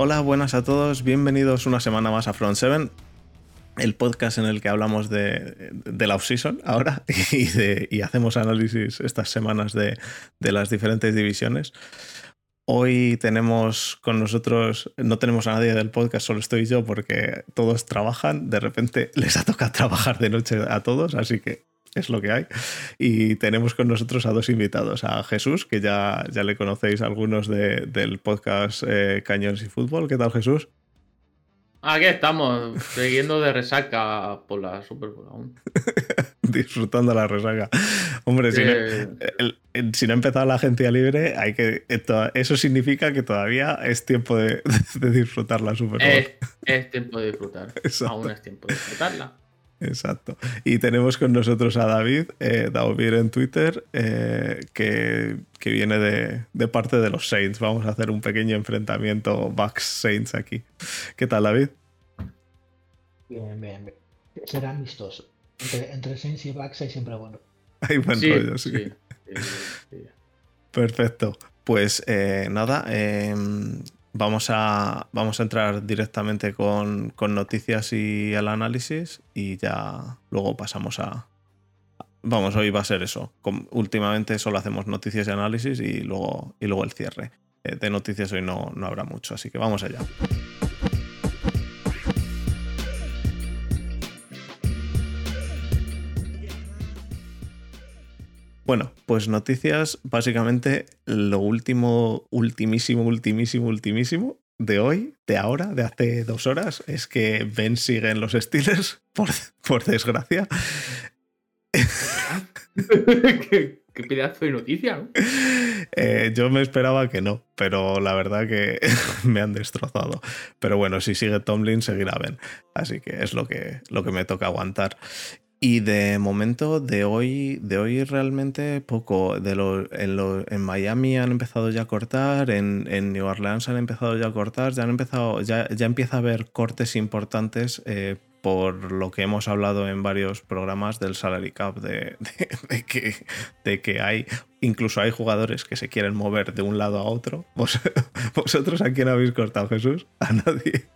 Hola, buenas a todos, bienvenidos una semana más a Front 7, el podcast en el que hablamos de, la off-season ahora y, hacemos análisis estas semanas de, las diferentes divisiones. Hoy tenemos con nosotros, no tenemos a nadie del podcast, solo estoy yo porque todos trabajan, de repente les ha tocado trabajar de noche a todos, así que es lo que hay. Y tenemos con nosotros a dos invitados, a Jesús, que ya, ya le conocéis algunos de, del podcast eh, Cañones y Fútbol. ¿Qué tal Jesús? Aquí estamos, siguiendo de resaca por la Super Bowl aún. Disfrutando la resaca. Hombre, si, no, el, el, si, no, ha empezado la agencia libre, hay que. Eso significa que todavía es tiempo de, de disfrutar la Super Bowl. Es, es tiempo de disfrutar. Exacto. Aún es tiempo de disfrutarla. Exacto. Y tenemos con nosotros a David, eh, David en Twitter, eh, que, que, viene de, de, parte de los Saints. Vamos a hacer un pequeño enfrentamiento Bucks Saints aquí. ¿Qué tal, David? Bien, bien, bien. Será amistoso. Entre, entre Saints y Bucks hay siempre bueno. Hay buen Sí, rollo, sí. sí, sí, sí. Perfecto. Pues eh, nada, eh, vamos, a, vamos a entrar directamente con, con, noticias y el análisis y ya luego pasamos a... Vamos, hoy va a ser eso. Últimamente solo hacemos noticias y análisis y luego, y luego el cierre. Eh, de noticias hoy no, no habrá mucho, así que vamos allá. Bueno, pues noticias, básicamente lo último, ultimísimo, ultimísimo, ultimísimo de hoy, de ahora, de hace dos horas, es que Ben sigue en los Steelers, por, por desgracia. ¿Qué, qué, pedazo de noticia, ¿no? Eh, yo me esperaba que no, pero la verdad que me han destrozado. Pero bueno, si sigue Tomlin, seguirá Ben. Así que es lo que, lo que me toca aguantar. Y de momento, de hoy, de hoy realmente poco. De lo, en, lo, en, Miami han empezado ya a cortar, en, en, New Orleans han empezado ya a cortar, ya han empezado, ya, ya empieza a haber cortes importantes eh, por lo que hemos hablado en varios programas del salary cap, de, de, que, de que hay, incluso hay jugadores que se quieren mover de un lado a otro. ¿Vos, ¿Vosotros a quién habéis cortado, Jesús? A nadie.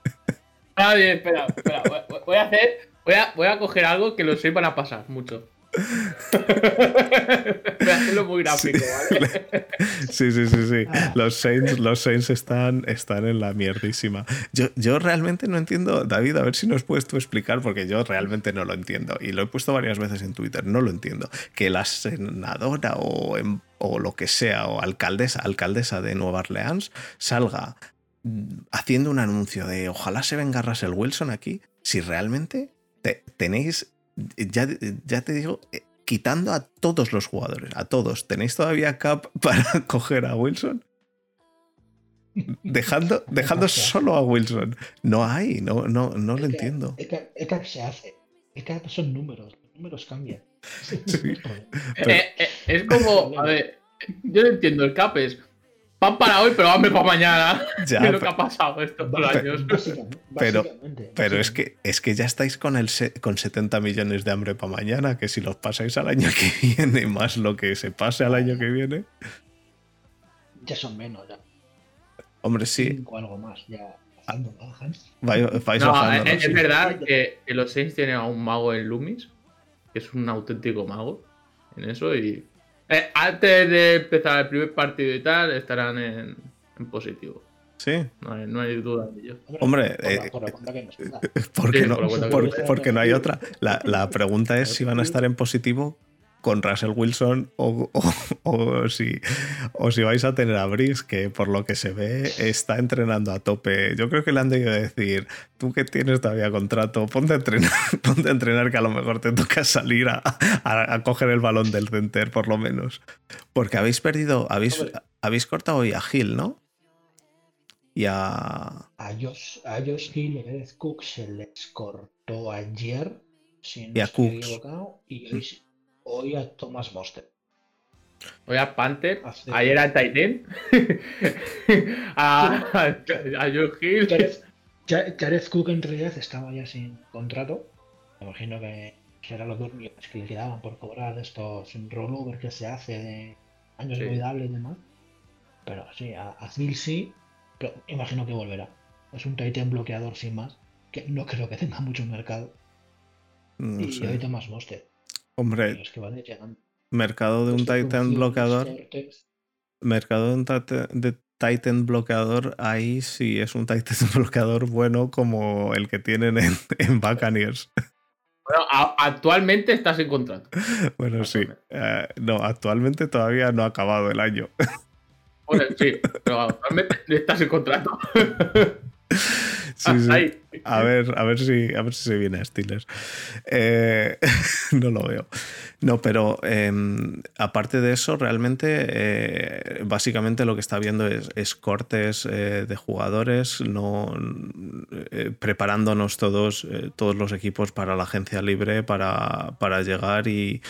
Nadie, espera, espera, voy a hacer Voy a, voy a coger algo que lo sé para pasar mucho. voy a hacerlo muy gráfico, sí. ¿vale? Sí, sí, sí, sí. Los Saints, los Saints están, están en la mierdísima. Yo, yo realmente no entiendo, David, a ver si nos puedes tú explicar, porque yo realmente no lo entiendo. Y lo he puesto varias veces en Twitter, no lo entiendo. Que la senadora o, o lo que sea, o alcaldesa, alcaldesa de Nueva Orleans, salga haciendo un anuncio de ojalá se venga Russell Wilson aquí, si realmente te, tenéis, ya, ya te digo, eh, quitando a todos los jugadores, a todos, ¿tenéis todavía cap para coger a Wilson? Dejando, dejando solo a Wilson. No hay, no, no, no lo el entiendo. El cap, el cap, se hace. El cap son números, los números cambian. Sí, pero... eh, eh, es como, a ver, yo no entiendo, el cap es van para hoy, pero hambre para mañana. Ya, es lo que ha pasado estos dos años. Básicamente, pero, básicamente, pero es que es que ya estáis con el se, con 70 millones de hambre para mañana, que si los pasáis al año que viene, más lo que se pase al año que viene. Ya son menos, ya. Hombre, sí. Cinco, algo más, ya. Bajando, bajan. Vais, vais no, bajando, es, verdad que, que los Saints tienen a un mago en Loomis, que es un auténtico mago en eso, y eh, antes de empezar el primer partido y tal, estarán en, en positivo. Sí. No hay, no hay, duda de ello. Hombre, porque no hay otra. La, la pregunta es si van a estar en positivo con Russell Wilson o, o- o si, o si vais a tener a Brice, que por lo que se ve está entrenando a tope. Yo creo que le han debido decir, tú que tienes todavía contrato, ponte a entrenar, ponte a entrenar que a lo mejor te toca salir a, a- a coger el balón del center, por lo menos. Porque habéis perdido, habéis, habéis cortado hoy a Gil, ¿no? Y a... A Josh, a Josh Hill y a Cook se les cortó ayer, si no Y a Cooks. equivocado, y hoy, hoy a Thomas Monster. Hoy a Panther, Hace- ayer a Titan, a, a, a Joe Hill. Gareth, Ja- Gareth Cook en realidad estaba ya sin contrato. Me imagino que, que era los dos millones que le quedaban por cobrar estos rollover que se hace de años Sí. olvidables y demás. Pero sí, a, a Phil sí, pero imagino que volverá. Es un Titan bloqueador sin más, que no creo que tenga mucho mercado. No y sé. hoy Tomás Monster. Hombre, Es que van a ir llegando. mercado de un Pues, Titan bloqueador. Mercado de un de Titan bloqueador, ahí sí es un Titan bloqueador bueno como el que tienen en, en Buccaneers. Bueno, a- actualmente estás en contrato. Bueno, sí. Eh, no, actualmente todavía no ha acabado el año. Bueno, sí, pero actualmente estás en contrato. Sí. A ver, a ver si, a ver si se viene a Steelers. Eh, no lo veo. No, pero eh, aparte de eso, realmente, eh, básicamente lo que está viendo es, es cortes eh, de jugadores, no preparándonos todos, todos los equipos para la agencia libre, para, para llegar y,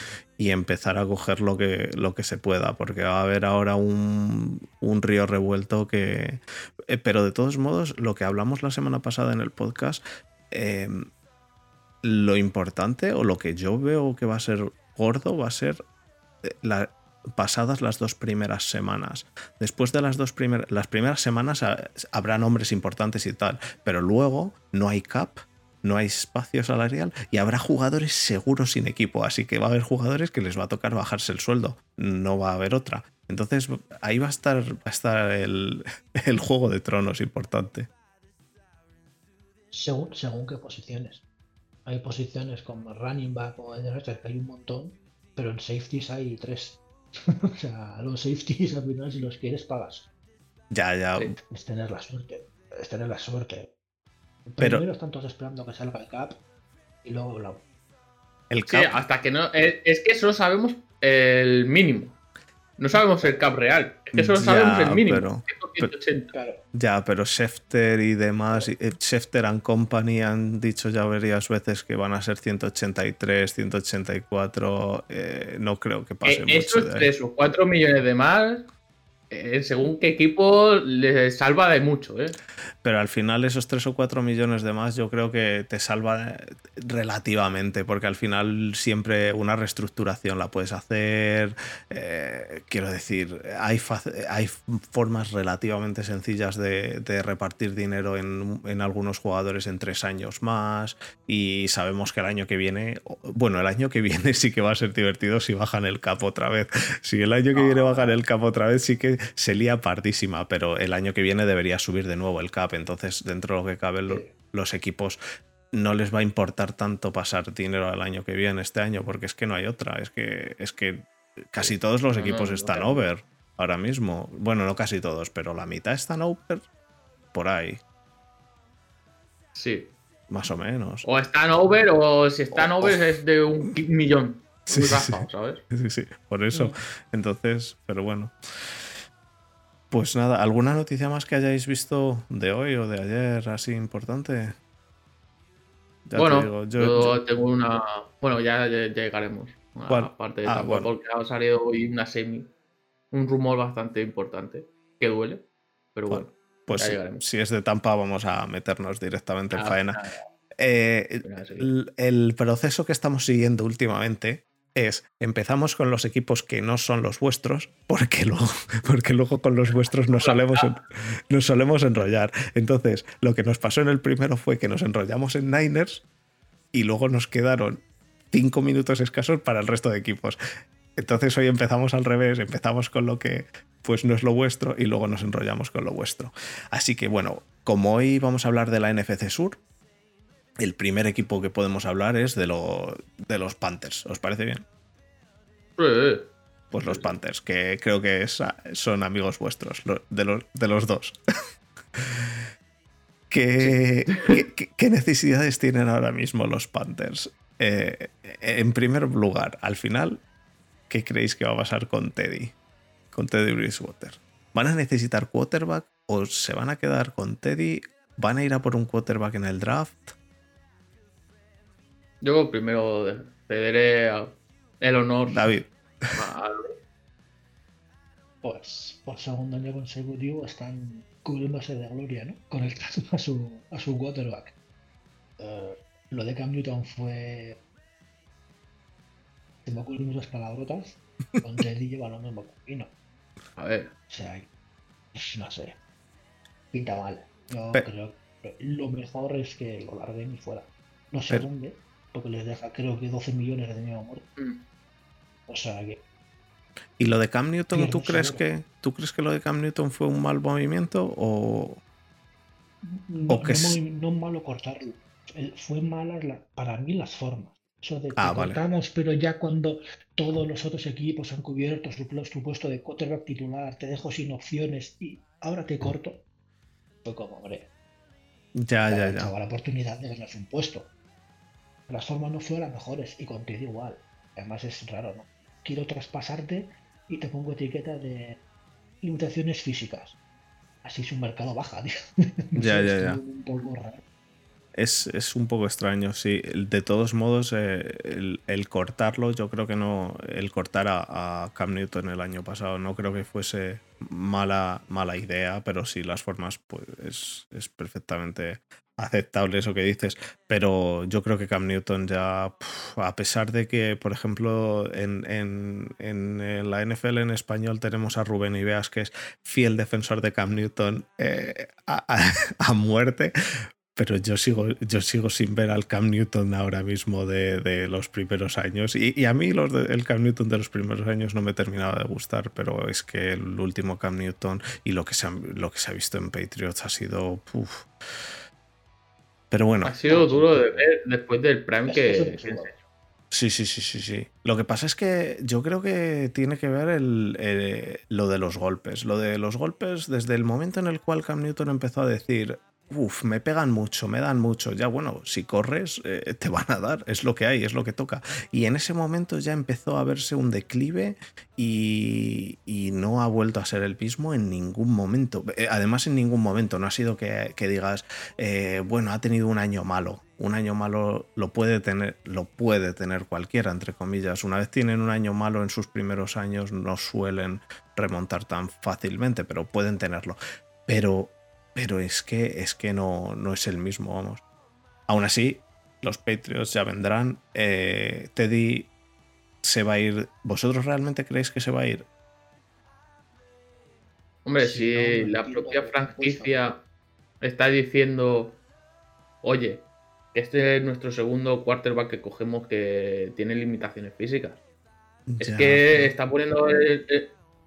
y empezar a coger lo que, lo que se pueda, porque va a haber ahora un, un río revuelto que... eh, pero de todos modos, lo que hablamos la semana pasada en el podcast, eh, lo importante o lo que yo veo que va a ser gordo va a ser eh, la, pasadas las dos primeras semanas. Después de las dos primeras, las primeras semanas ah, habrá nombres importantes y tal, pero luego no hay cap, no hay espacio salarial y habrá jugadores seguros sin equipo, así que va a haber jugadores que les va a tocar bajarse el sueldo, no va a haber otra. Entonces ahí va a estar, va a estar el, el juego de tronos importante. Según, según qué posiciones. Hay posiciones como running back o que hay un montón, pero en safeties hay tres. o sea, los safeties al final si los quieres pagas. Ya, ya. Es tener la suerte. Es tener la suerte. Pero- Primero están todos esperando que salga el cap y luego la... El Sí, cap, hasta que no. Es, es que solo sabemos el mínimo. No sabemos el cap real. Es que solo Ya, sabemos el mínimo. pero- 180. Claro. Ya, pero Schefter y demás, eh, Schefter and Company han dicho ya varias veces que van a ser 183, 184. eh, no creo que pase Eh, mucho esos de ahí. 3 o 4 millones de más, eh, según qué equipo, les salva de mucho. ¿eh? Pero al final esos 3 o 4 millones de más yo creo que te salva relativamente, porque al final siempre una reestructuración la puedes hacer. eh, quiero decir, hay, hay formas relativamente sencillas de, de repartir dinero en, en algunos jugadores en tres años más y sabemos que el año que viene, bueno, el año que viene sí que va a ser divertido si bajan el cap otra vez. Si el año que viene bajan el cap otra vez sí que se lía pardísima, pero el año que viene debería subir de nuevo el cap, entonces dentro de lo que cabe lo- Sí. los equipos no les va a importar tanto pasar dinero al año que viene, este año, porque es que no hay otra, es que, es que casi todos los No, equipos no, están over ahora mismo. Bueno, no casi todos, pero la mitad están over por ahí, Sí. más o menos. O están over, o si están O- over es de un millón. Sí, Muy sí, sí. ¿sabes? Sí, sí, por eso. Entonces, pero bueno. Pues nada, ¿alguna noticia más que hayáis visto de hoy o de ayer así importante? Ya te bueno, digo, yo, yo- yo- tengo una. Bueno, ya lle- llegaremos. a ¿Cuál? la parte de Ah, bueno. porque ha salido hoy una semi. Un rumor bastante importante. Que duele. Pero bueno. pues ya si, es de Tampa, vamos a meternos directamente en Ah, faena. ah, Eh, el proceso que estamos siguiendo últimamente es empezamos con los equipos que no son los vuestros, porque luego, porque luego con los vuestros nos solemos, nos solemos enrollar. Entonces, lo que nos pasó en el primero fue que nos enrollamos en Niners y luego nos quedaron cinco minutos escasos para el resto de equipos. Entonces hoy empezamos al revés, empezamos con lo que pues no es lo vuestro y luego nos enrollamos con lo vuestro. Así que bueno, como hoy vamos a hablar de la NFC Sur, el primer equipo que podemos hablar es de, lo- de los Panthers. ¿Os parece bien? Sí, Pues los Panthers, que creo que es- son amigos vuestros, de los, de los dos. ¿Qué, qué- qué- qué necesidades tienen ahora mismo los Panthers? Eh, en primer lugar, al final, ¿qué creéis que va a pasar con Teddy? Con Teddy Bridgewater. ¿Van a necesitar quarterback o se van a quedar con Teddy? ¿Van a ir a por un quarterback en el draft? Yo primero cederé el honor David, a- Pues por segundo año consecutivo están cubriéndose de gloria, ¿no? Con el trato a su, a su quarterback. Eh, lo de Cam Newton fue. Se me ocurren muchas palabrotas. Con Teddy lleva lo mismo camino. a ver. O sea, no sé. Pinta mal. Yo Pe- creo Lo mejor es que lo larguen y fuera. No sé dónde, porque les deja creo que 12 millones de dinero muerto. Mm. O sea que. ¿Y lo de Cam Newton, ¿tú crees, que, ¿tú crees que lo de Cam Newton fue un mal movimiento o.? No, que no, malo cortarlo. Fue mala para mí las formas. Eso de que ah, cortamos, pero ya cuando todos los otros equipos han cubierto su, su puesto de quarterback titular, te dejo sin opciones y ahora te corto. Fue como, hombre. Ya, ya, ya. la oportunidad de ganarse un puesto. Las formas no fueron las mejores y contigo igual. Además es raro, ¿no? Quiero traspasarte y te pongo etiqueta de limitaciones físicas. Así su mercado baja, tío. Ya, ya, ya. Un poco raro. Es, un poco extraño, sí. De todos modos, eh, el, cortarlo, yo creo que no. El cortar a, Cam Newton el año pasado no creo que fuese mala, mala idea, pero sí, las formas, pues es, perfectamente aceptable eso que dices. Pero yo creo que Cam Newton ya, a pesar de que, por ejemplo, en, en, la NFL en español tenemos a Rubén Ibeas, que es fiel defensor de Cam Newton eh, a muerte pero yo sigo, yo sigo sin ver al Cam Newton ahora mismo de, los primeros años. Y, a mí los el Cam Newton de los primeros años no me terminaba de gustar, pero es que el último Cam Newton y lo que se ha, lo que se ha visto en Patriots ha sido. Pero bueno. Ha sido duro de ver después del Prime que, Sí, sí, sí, sí, sí. Lo que pasa es que yo creo que tiene que ver el, eh, lo de los golpes. Lo de los golpes, desde el momento en el cual Cam Newton empezó a decir, Uf, me pegan mucho, me dan mucho. Ya bueno, si corres, eh, te van a dar, es lo que hay, es lo que toca. Y en ese momento ya empezó a verse un declive y, no ha vuelto a ser el mismo en ningún momento. Eh, además, en ningún momento, no ha sido que, digas, eh, bueno, ha tenido un año malo. Un año malo lo puede tener, lo puede tener cualquiera, entre comillas. Una vez tienen un año malo en sus primeros años, no suelen remontar tan fácilmente, pero pueden tenerlo. Pero pero es que, es que no, no es el mismo, vamos. Aún así, los Patriots ya vendrán. Eh, Teddy se va a ir. ¿Vosotros realmente creéis que se va a ir? Hombre, si la propia franquicia está diciendo, oye, este es nuestro segundo quarterback que cogemos que tiene limitaciones físicas. es que está poniendo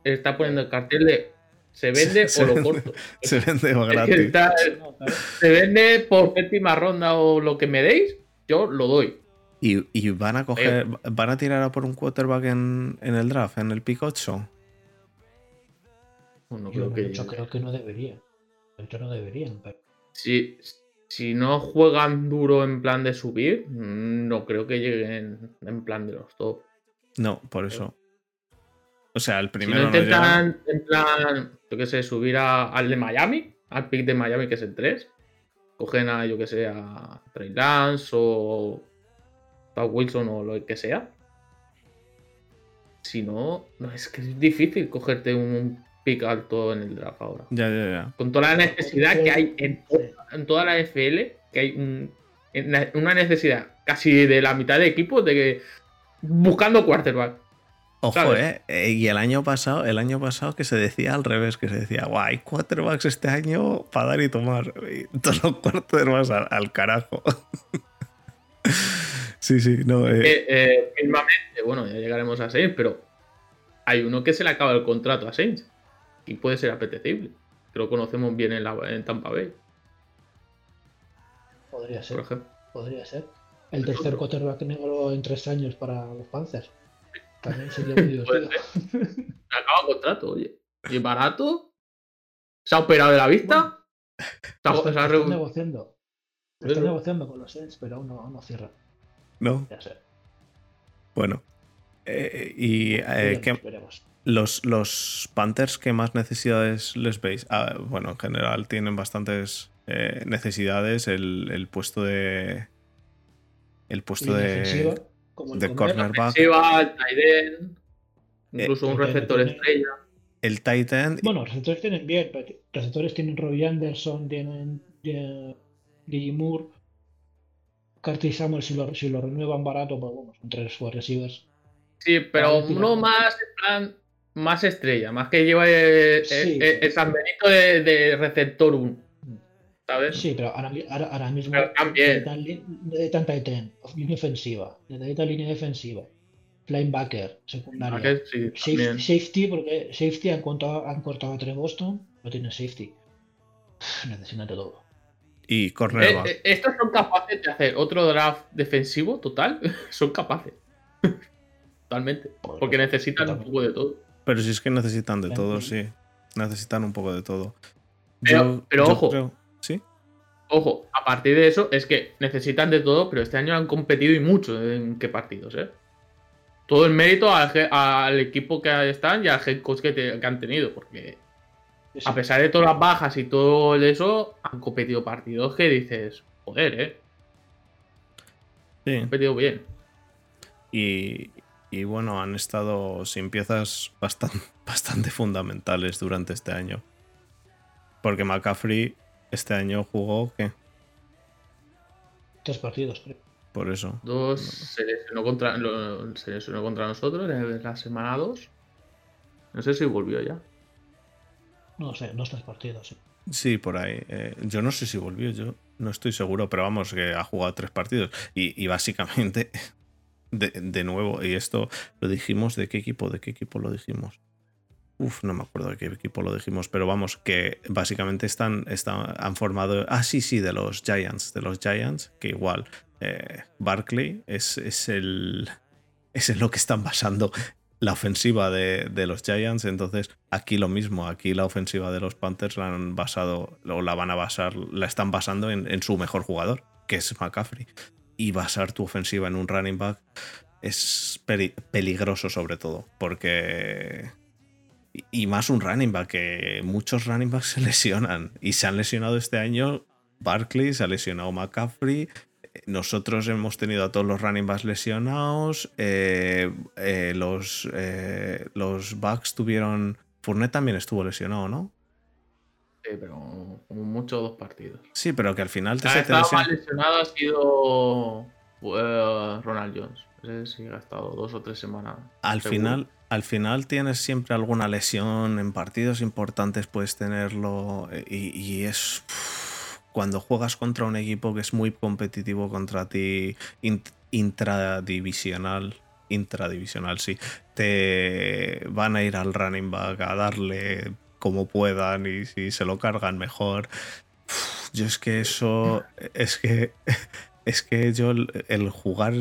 está poniendo el cartel de ¿Se vende o lo corto? Se vende o gratis. se vende por séptima ronda o lo que me deis, yo lo doy. ¿Y, van a coger, van a tirar a por un quarterback en, el draft, en el pick 8? yo, creo que... creo que no deberían. Yo no deberían, Si, si no juegan duro en plan de subir, no creo que lleguen en plan de los top. No, por eso. O sea, el primero. Si no intentan, en plan, yo qué sé, subir al de Miami, al pick de Miami, que es el 3. Cogen a, yo que sé, a Trey Lance o a Wilson o lo que sea. Si no, no, es que es difícil cogerte un pick alto en el draft ahora. Ya, ya, ya. Con toda la necesidad que hay en, en toda la FL, que hay una necesidad casi de la mitad de equipos de que buscando quarterback. Ojo, ¿eh? ¿eh? Y el año pasado, el año pasado que se decía al revés, que se decía, guay, hay quarterbacks este año para dar y tomar. Y todos los quarterbacks al, al carajo. sí, sí, no. Eh. Eh, eh. bueno, ya llegaremos a Saints, pero hay uno que se le acaba el contrato a Saints y puede ser apetecible. Que lo conocemos bien en, la, en Tampa Bay. Podría ser. Por ejemplo. Podría ser. El tercer quarterback negro en tres años para los Panthers. También sería muy divertido. Acaba contrato, oye. ¿Y barato? ¿Se ha operado de la vista? está, negociando. Está negociando con los Saints, pero aún no, cierra. No. Ya sé. Bueno. Eh, y eh, los, los Panthers, ¿qué más necesidades les veis? Ah, bueno, en general tienen bastantes eh, necesidades. El, el, puesto de. El puesto de de cornerback. incluso un receptor estrella. El Titan. Bueno, los receptores tienen bien. Receptores tienen Robbie Anderson, tienen Gigi Moore. Curtis Samuel, si lo, si lo renuevan barato, pues bueno, son tres wide receivers. Sí, pero uno más plan, más estrella, más que lleva el, San Benito de, receptor 1. ¿Sabes? Sí, pero ahora, ahora, mismo pero también. necesitan Titan, línea ofensiva, necesitan línea defensiva, linebacker, secundaria, safety, porque safety han cortado, han cortado a Trey Boston, no tienen safety. Necesitan todo. Y cornerback. Eh, eh, estos son capaces de hacer otro draft defensivo total. son capaces. Totalmente. Porque necesitan un poco de todo. Pero si es que necesitan de todo, sí. Necesitan un poco de todo. Pero, ojo. ¿Sí? Ojo, a partir de eso es que necesitan de todo, pero este año han competido y mucho en qué partidos, ¿eh? Todo el mérito al, equipo que están y al head coach que, han tenido, porque a pesar de todas las bajas y todo eso, han competido partidos que dices, joder, ¿eh? Sí. Han competido bien. Y, y bueno, han estado sin piezas bastante, bastante fundamentales durante este año. Porque McCaffrey este año jugó, ¿qué? Tres partidos, creo. Por eso. Dos se lesionó contra, se contra nosotros en la semana 2. No sé si volvió ya. No sé, dos, tres partidos, sí. Sí, por ahí. Eh, yo no sé si volvió, yo no estoy seguro, pero vamos, que ha jugado tres partidos. y básicamente de, nuevo, y esto lo dijimos, ¿de qué equipo? ¿De qué equipo lo dijimos? Uf, no me acuerdo de qué equipo lo dijimos, pero vamos, que básicamente están, están han formado. Ah, sí, sí, de los Giants, de los Giants, que igual eh, Barkley es, es, el. Es en lo que están basando la ofensiva de, de, los Giants. Entonces, aquí lo mismo, aquí la ofensiva de los Panthers la han basado, o la van a basar, la están basando en, en su mejor jugador, que es McCaffrey y basar tu ofensiva en un running back es peligroso sobre todo, porque... Y más un running back, que muchos running backs se lesionan y se han lesionado este año. Barkley, se ha lesionado McCaffrey, nosotros hemos tenido a todos los running backs lesionados. Eh, eh, los, eh, los Bucks tuvieron. Fournette también estuvo lesionado, ¿no? Sí, pero como mucho dos partidos. Sí, pero que al final te, ha estado más lesionado ha sido eh, Ronald Jones. Ese sí ha estado dos o tres semanas. Al final, al final tienes siempre alguna lesión en partidos importantes, puedes tenerlo. Eh, y, es. cuando juegas contra un equipo que es muy competitivo contra ti, intradivisional, intradivisional, sí, te van a ir al running back a darle como puedan y si se lo cargan mejor. yo es que eso, es que, es que yo el, jugar,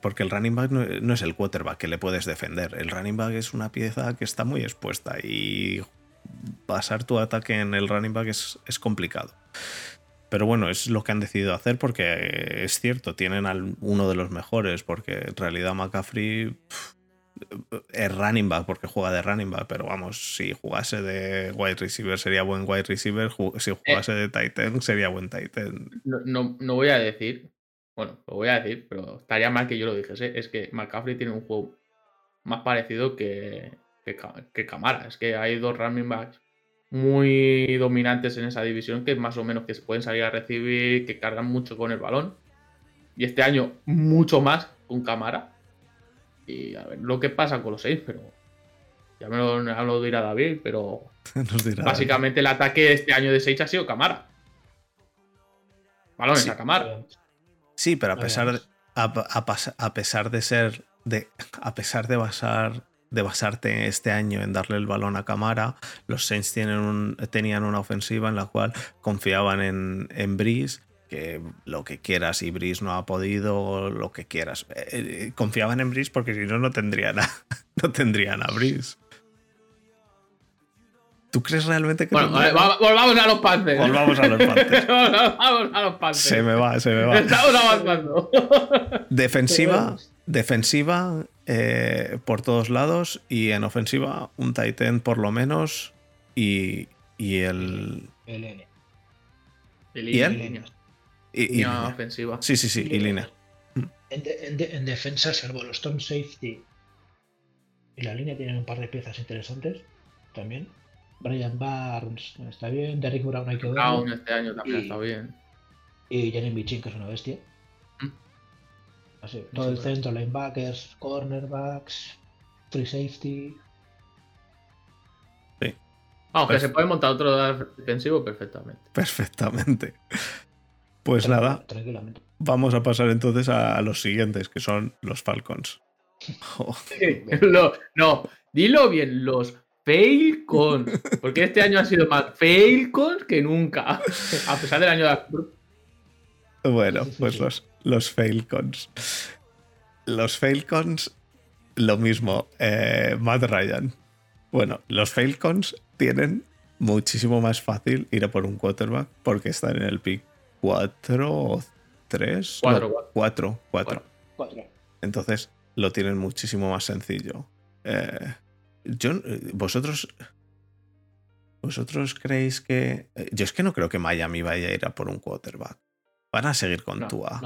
porque el running back no, es el quarterback que le puedes defender, el running back es una pieza que está muy expuesta y basar tu ataque en el running back es, es complicado. Pero bueno, es lo que han decidido hacer porque es cierto, tienen a uno de los mejores, porque en realidad McCaffrey es running back porque juega de running back, pero vamos, si jugase de wide receiver sería buen wide receiver, si eh. jugase de Titan sería buen Titan. No, no, voy a decir, bueno, lo voy a decir, pero estaría mal que yo lo dijese, es que McCaffrey tiene un juego más parecido que, que, Camara, es que hay dos running backs muy dominantes en esa división que más o menos que se pueden salir a recibir, que cargan mucho con el balón. Y este año mucho más con Camara y a ver lo que pasa con los seis, pero ya me lo, dirá David, pero básicamente el ataque de este año de seis ha sido Camara. Balones a Camara. Sí, pero a pesar de, a, pesar de ser de, a pesar de basar de basarte este año en darle el balón a Camara, los Saints tienen un, tenían una ofensiva en la cual confiaban en, en Breeze que lo que quieras y Brice no ha podido, lo que quieras. Eh, eh, confiaban en Brice porque si no, no tendrían a, no tendrían a Brice. ¿Tú crees realmente que.? Bueno, volvamos a los Panthers. Volvamos a los Panthers. volvamos a los Panthers. Se me va, se me va. Estamos avanzando. Defensiva, defensiva eh, por todos lados y en ofensiva un Titan por lo menos y, y el. El N. El ¿Y él? Y, ofensiva. Sí, sí, sí, y, línea. En, defensa, salvo los Tom Safety y la línea tienen un par de piezas interesantes también. Brian Barnes está bien, Derrick Brown hay que ver. Brown este año también está bien. Y Jeremy Chin, que es una bestia. Mm. Así, todo el centro, linebackers, cornerbacks, free safety. Sí. Aunque se puede montar otro defensivo perfectamente. Perfectamente. Pues nada. Vamos a pasar entonces a los siguientes, que son los Falcons. no, dilo bien, los Falcons. Porque este año ha sido más Falcons que nunca. A pesar del año de. Bueno, pues los, los Falcons. Los Falcons, lo mismo. Eh, Matt Ryan. Bueno, los Falcons tienen muchísimo más fácil ir a por un quarterback porque están en el pick 4 o 3. 4, 4. Entonces lo tienen muchísimo más sencillo. Eh, yo, vosotros. ¿Vosotros creéis que.? Eh, yo es que no creo que Miami vaya a ir a por un quarterback. Van a seguir con Tua.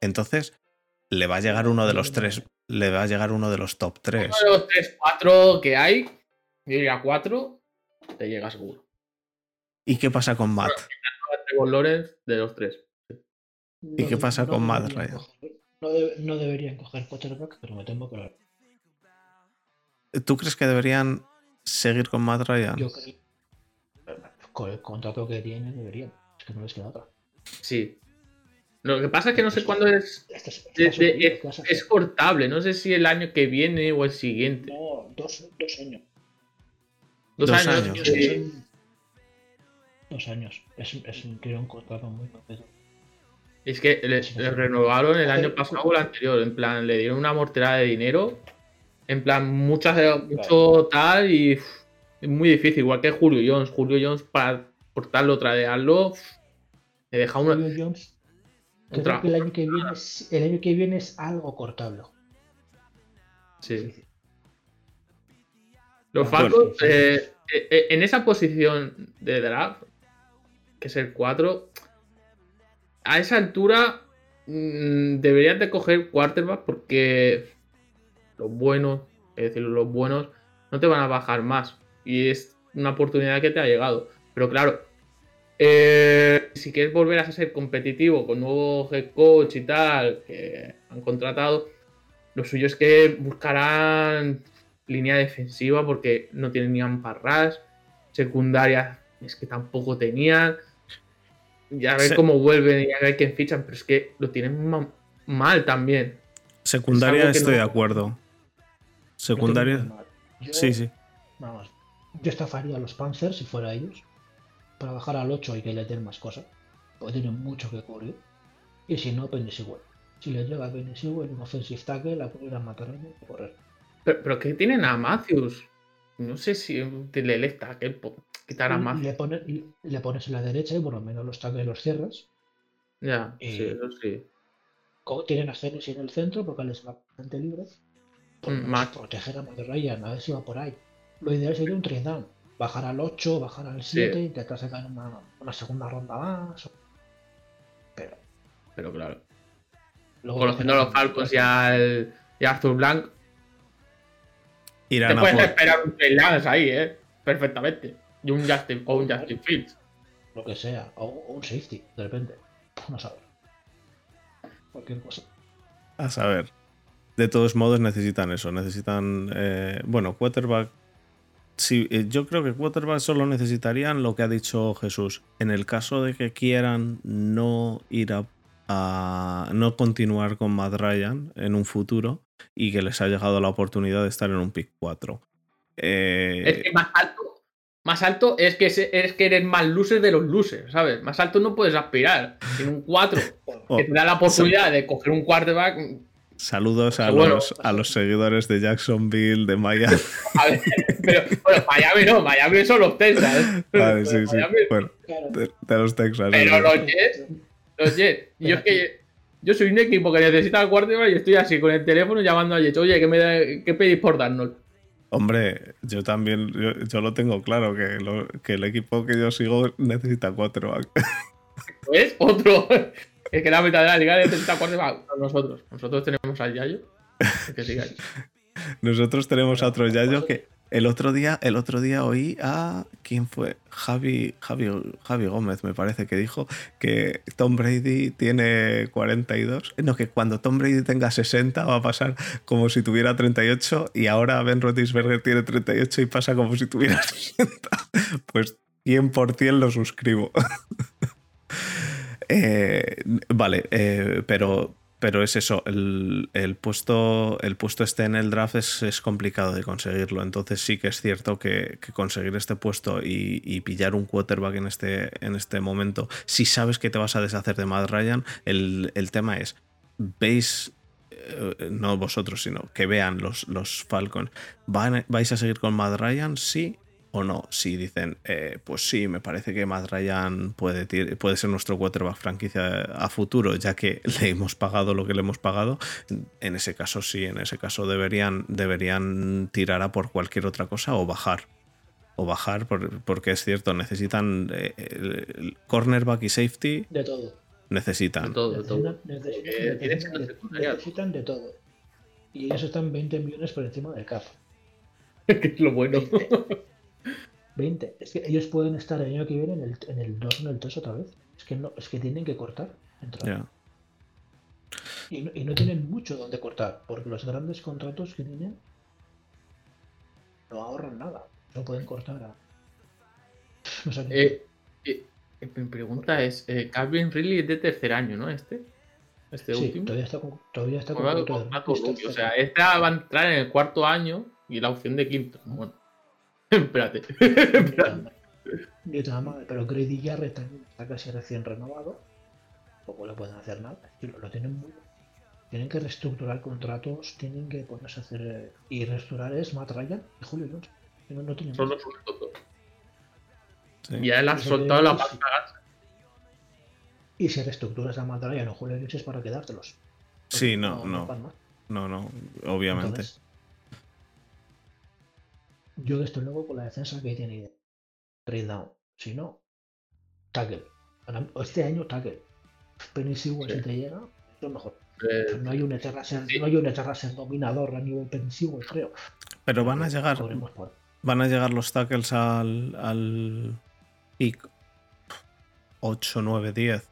entonces, le va a llegar uno de los tres. Le va a llegar uno de los top 3. Uno de los 3, 4 que hay. Yo diría 4. Te llega seguro. ¿Y qué pasa con Matt? De los tres. ¿Y qué pasa con Matt Ryan? no, deberían coger quarterback, pero me temo que ¿Tú crees que deberían seguir con Matt Ryan? Yo creo. Con el contrato que tiene, deberían. Es que no les queda otra. Sí. Lo que pasa es que no sé cuándo es. es, cortable. No sé si el año que viene o el siguiente. No, dos, años. Dos, años. Dos años. Es, es un, un contrato muy completo. Es que le, renovaron el año pasado o el anterior. En plan, le dieron una mortera de dinero. En plan, muchas, mucho tal y es muy difícil. Igual que Julio Jones. Julio Jones para cortarlo, tradearlo. Le deja una. Julio Jones. Creo que el año que viene es, el año que viene es algo cortable. Sí. Los Falcons, eh, eh, en esa posición de draft, que es el 4, a esa altura mmm, deberías de coger quarterback porque los buenos, es decir, los buenos no te van a bajar más. Y es una oportunidad que te ha llegado. Pero claro, eh, si quieres volver a ser competitivo con nuevo head coach y tal que han contratado, lo suyo es que buscarán línea defensiva porque no tienen ni amparras, secundaria es que tampoco tenían ya ver cómo vuelven y a ver quién fichan, pero es que lo tienen mal también. Secundaria estoy de acuerdo. Secundaria. sí, sí. Vamos, yo estafaría a los Panzers si fuera ellos. Para bajar al 8 hay que le den más cosas. Porque tienen mucho que cubrir. Y si no, Penny igual. Si le llega a Penny igual un offensive tackle, la podrían matar y correr. Pero, pero que tienen a Matthews. No sé si le electa que quitar a más. Le, le, pones en la derecha y por lo menos los tackles los cierras. Ya, sí, eso sí. Tienen a Genesis en el centro porque les va bastante libre. Mm, más. Proteger a Mother Ryan, a ver si va por ahí. Lo ideal sería un down. Bajar al 8, bajar al 7, intentar sacar una, una, segunda ronda más. Pero. Pero claro. Conociendo a los Falcons y al, y Arthur Te puedes esperar un Lance ahí, ¿eh? Perfectamente. Y un Justin, o un Justin Fields. Lo que sea. O, un safety, de repente. No saber. Cualquier cosa. A saber. De todos modos necesitan eso. Necesitan. Eh, bueno, quarterback. Sí, eh, yo creo que quarterback solo necesitarían lo que ha dicho Jesús. En el caso de que quieran no ir a, a no continuar con Matt Ryan en un futuro, y que les ha llegado la oportunidad de estar en un pick 4. Eh, es que más alto, más alto es que, es que eres más loser de los losers, ¿sabes? Más alto no puedes aspirar. En un 4, que te da la oportunidad de coger un quarterback. Saludos a, los, a los seguidores de Jacksonville, de Miami. A ver, pero bueno, Miami no, Miami son los Texas. Vale, sí, sí. Bueno, de, los Texas. Pero los Jets, los Jets. Yo es que yo soy un equipo que necesita el quarterback y estoy así con el teléfono llamando a Jets. Oye, ¿qué, me ¿qué pedís por darnos? Hombre, yo también, yo, lo tengo claro, que, que, el equipo que yo sigo necesita quarterback. Pues otro. Es que la mitad de la liga necesita quarterback. Nosotros. Nosotros tenemos al Yayo. Que sigáis. Nosotros tenemos a otro Yayo que, el otro día, el otro día oí a quién fue Javi, Javi, Javi Gómez, me parece que dijo que Tom Brady tiene 42. No, que cuando Tom Brady tenga 60 va a pasar como si tuviera 38 y ahora Ben Roethlisberger tiene 38 y pasa como si tuviera 60. pues 100% lo suscribo. Eh, vale, eh, pero, pero es eso, el, puesto, el puesto este en el draft es, complicado de conseguirlo, entonces sí que es cierto que, conseguir este puesto y, pillar un quarterback en este, en este momento, si sabes que te vas a deshacer de Matt Ryan, el, tema es, ¿veis eh, no vosotros, sino que vean los, los Falcons. ¿Vais a seguir con Matt Ryan? Sí o no. Si dicen, eh, pues sí, me parece que Matt Ryan puede, puede ser nuestro quarterback franquicia a futuro, ya que le hemos pagado lo que le hemos pagado, en ese caso sí, en ese caso deberían, deberían tirar a por cualquier otra cosa o bajar. O bajar, porque es cierto, necesitan eh, cornerback y safety. De todo. Necesitan. De todo, de todo. Necesitan, de, todo. Y ellos están 20 millones por encima del CAF. que es lo bueno. 20. Es que ellos pueden estar el año que viene en el, en el 2 en el 3 otra vez. Es que no, es que tienen que cortar. Y, no, y, no, tienen mucho donde cortar, porque los grandes contratos que tienen no ahorran nada. No pueden cortar a. No sé eh, eh, mi pregunta es: eh, Calvin Ridley es de tercer año, ¿no? Este. Este sí, último. Todavía está con, todavía está con, O sea, esta va a entrar en el cuarto año y la opción de quinto. Bueno. Espérate. pero Grady Jarrett también está casi recién renovado. Poco le pueden hacer nada. Lo, tienen muy. Tienen que reestructurar contratos, tienen que ponerse a hacer. Eh, y reestructurar es Matt Ryan y Julio Jones. No, no Son los únicos Ya él ha soltado la pasta Y si reestructuras a Matt Ryan o Julio Jones es para quedártelos. Sí, no, no. No, no, obviamente. Yo desde luego con la defensa que tiene trade down. Si no, tackle. Este año tackle. Penny si te llega, es lo mejor. Eh, no hay un Eterra no hay un dominador a nivel Penny creo. Pero van a llegar. Van a llegar los tackles al, al pick 8, 9, 10.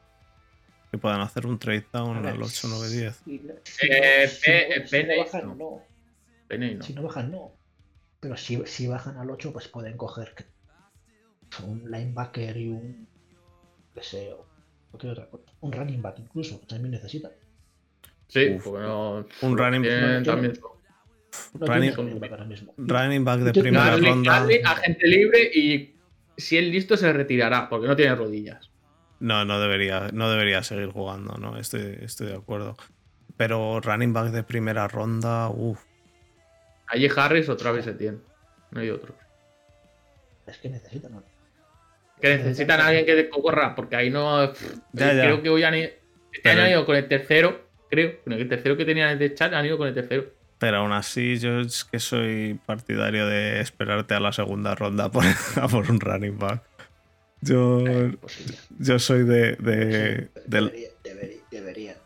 Que puedan hacer un trade down al 8, 9, 10. Eh, Penny no. Si no bajan, no. Pero si, si bajan al 8, pues pueden coger un linebacker y un. qué sé, un running back incluso, también necesitan. Sí, no, un running back. También. Running, running, back de primera ronda. agente libre y si es listo se retirará porque no tiene rodillas. No, no debería, no debería seguir jugando, no, estoy, estoy de acuerdo. Pero running back de primera ronda, uff. Allí Harris otra vez se tiene. No hay otro. Es que necesitan ¿no? Que necesitan a alguien que corra, porque ahí no. Creo que hoy han ido. Este año han ido con el tercero, creo. Con el tercero que tenían en el chat han ido con el tercero. Pero aún así, yo es que soy partidario de esperarte a la segunda ronda por, por un running back. Yo, yo soy de. de debería, debería,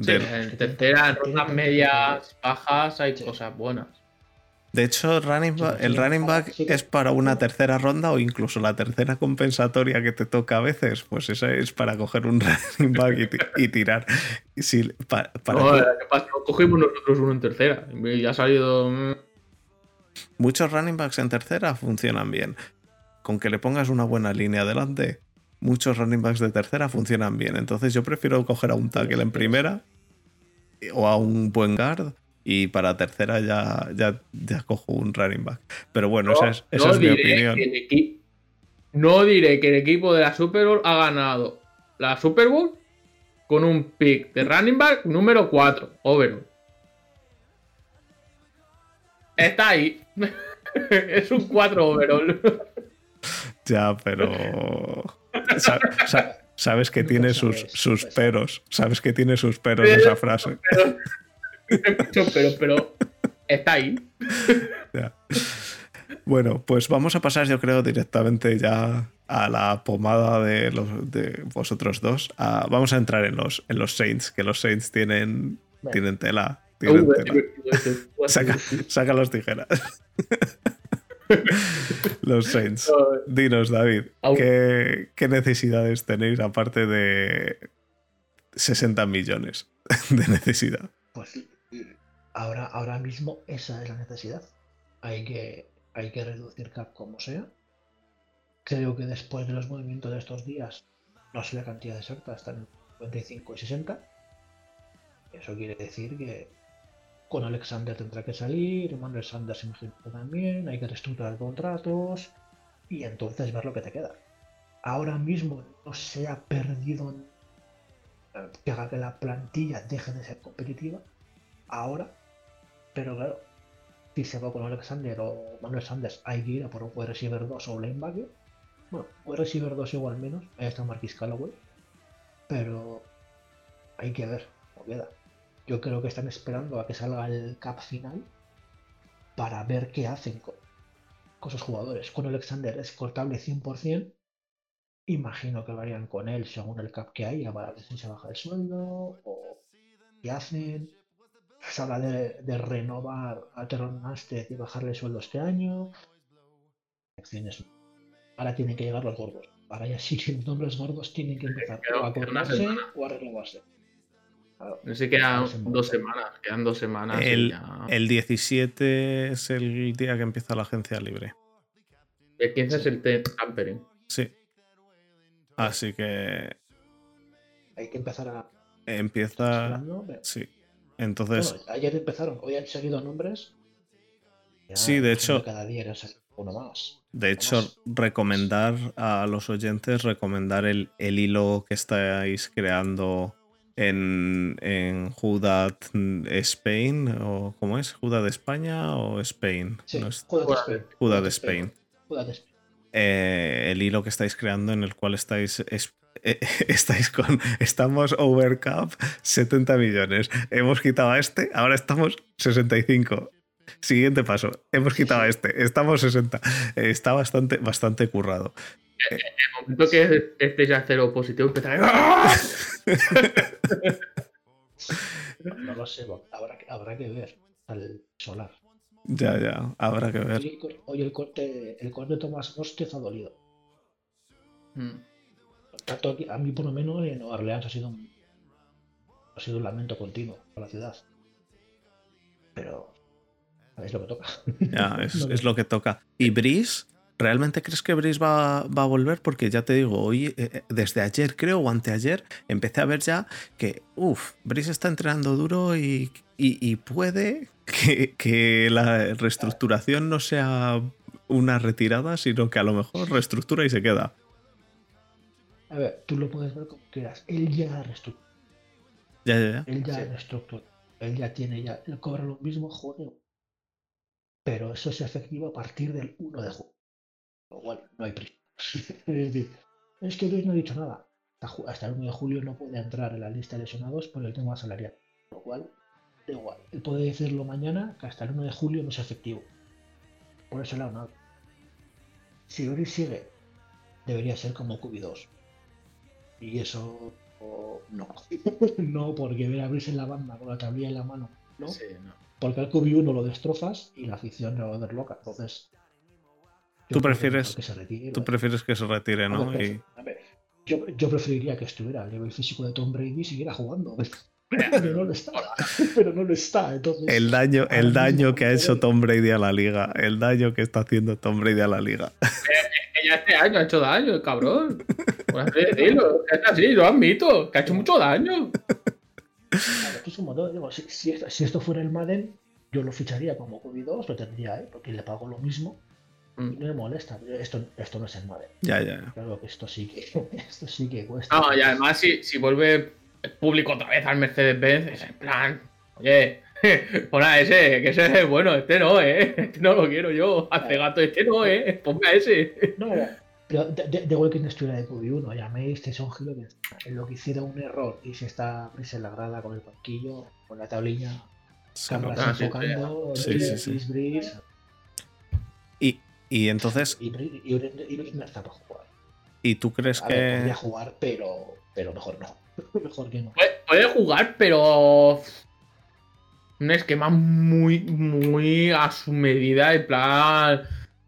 Sí, en tercera, en rondas medias, bajas, hay cosas buenas. De hecho, el running back es para una tercera ronda o incluso la tercera compensatoria que te toca a veces. Pues esa es para coger un running back y, tirar. Si, para no, que... Cogimos nosotros uno en tercera. Y ha salido. Mm. Muchos running backs en tercera funcionan bien. Con que le pongas una buena línea adelante, muchos running backs de tercera funcionan bien. Entonces yo prefiero coger a un tackle en primera o a un buen guard y para tercera ya, ya, ya cojo un running back. Pero bueno, esa es, esa es mi opinión. no diré que el equipo de la Super Bowl ha ganado la Super Bowl con un pick de running back número 4, overall. Está ahí. es un 4 overall. ya, pero sabes que tiene sus, sus peros. Sabes que tiene sus peros esa frase. Pero, pero, está ahí. Bueno, pues vamos a pasar, yo creo, directamente ya a la pomada de, los, de vosotros dos. vamos a entrar en los, en los Saints, que los Saints tienen, tienen tela. Tienen tela. Saca, saca las tijeras. Los Saints. Dinos, David, ¿qué, necesidades tenéis aparte de 60 millones de necesidad? Pues ahora, ahora mismo esa es la necesidad. Hay que hay que reducir cap como sea. Creo que después de los movimientos de estos días, no sé la cantidad exacta, están en 55 y 60. Eso quiere decir que con Alexander tendrá que salir, Manuel Sanders imagino también, hay que reestructurar contratos y entonces ver lo que te queda. Ahora mismo no se ha perdido que haga que la plantilla deje de ser competitiva, ahora, pero claro, si se va con Alexander o Manuel Sanders, hay que ir a por un wide receiver 2 o linebacker. Bueno, wide receiver 2 igual menos, ahí está Marquis Callaway, pero hay que ver cómo queda. Yo creo que están esperando a que salga el cap final para ver qué hacen con, con esos jugadores. Con Alexander es cortable 100%, Imagino que lo harían con él según el cap que hay, para ver si se baja el sueldo o qué hacen. Se habla de, renovar a Terron Master y bajarle el sueldo este año. Ahora tienen que llegar los gordos. Ahora ya sí que los nombres gordos tienen que empezar a cortarse o a renovarse. No sé, quedan dos semanas. Quedan dos semanas. El, el 17 es el día que empieza la agencia libre. El 15 es el tampering. Sí. Así que. Hay que empezar a. Empieza. Sí. Entonces. ayer empezaron, hoy han seguido nombres. sí, de hecho. Cada día uno más. De hecho, recomendar a los oyentes, recomendar el, hilo que estáis creando en, en Judat Spain, o ¿cómo es? ¿Judat España o Spain? Sí, no Judat Spain. Judat Spain. Eh, el hilo que estáis creando en el cual estáis eh, estáis con. Estamos overcap 70 millones. Hemos quitado a este, ahora estamos 65. Siguiente paso. Hemos quitado a este, estamos 60. está bastante, bastante currado. En el momento que estéis a cero positivo, empezará. no, lo sé, habrá, habrá que ver al solar. Ya, ya, habrá que ver. Hoy el, corte, el corte de Tomás Góstez ha dolido. Hmm. a mí por lo menos en Orleans ha sido un, ha sido un lamento continuo para la ciudad. Pero es lo que toca. Ya, es, lo que toca. ¿Y Brice? ¿Realmente crees que Brice va, a volver? Porque ya te digo, hoy, eh, eh, desde ayer creo, o anteayer, empecé a ver ya que, uff, Brice está entrenando duro y, y puede que, la reestructuración no sea una retirada, sino que a lo mejor reestructura y se queda. A ver, tú lo puedes ver como quieras. Él ya reestructura. Ya, ya, ya. Él ya reestructura. Él ya tiene, ya, él cobra lo mismo, joder. Pero eso es efectivo a partir del 1 de julio. Lo cual no hay prisa. es decir, es que Luis no ha dicho nada. Hasta el 1 de julio no puede entrar en la lista de lesionados por el tema salarial. Lo cual da igual. Él puede decirlo mañana que hasta el 1 de julio no es efectivo. Por eso lado nada. Si Ori sigue, debería ser como QB2. Y eso no. no, porque ver a abrirse en la banda con la tablilla en la mano, ¿no? Porque al QB1 lo destrozas y la afición lo va a ver loca. Entonces. Tú prefieres, que se retire, tú prefieres que se retire, ¿no? A ver, yo, yo, preferiría que estuviera al nivel físico de Tom Brady y siguiera jugando. pero no lo está. Pero no lo está. el daño, el daño que ha hecho Tom Brady a la liga. El daño que está haciendo Tom Brady a la liga. ya este año ha hecho daño, el cabrón. decirlo. Es así, lo admito. Que ha hecho mucho daño. si, esto, fuera el Madden, yo lo ficharía como COVID-2, lo tendría, ¿eh? porque le pago lo mismo. Mm. Y no me molesta. Esto, esto no es el Madden. Ya, ya. Claro que esto sí que, esto sí que cuesta. No, y además, si, si vuelve público otra vez al Mercedes-Benz, es en plan, oye, pon a ese, que ese es bueno, este no, ¿eh? Este no lo quiero yo, hace gato, este no, ¿eh? Ponga ese. No, pero de, de, de igual que en historia de QB1, llaméis que son giro en lo que hiciera un error y se está en la grada con el banquillo, con la tablilla, cámaras ah, enfocando, sí, sí, sí, Y, entonces. Y, y, y, no está para jugar. ¿Y tú crees que.? Ver, podría jugar, pero, pero mejor no. Mejor que no. Puede, jugar, pero. Un esquema muy, muy a su medida. En plan.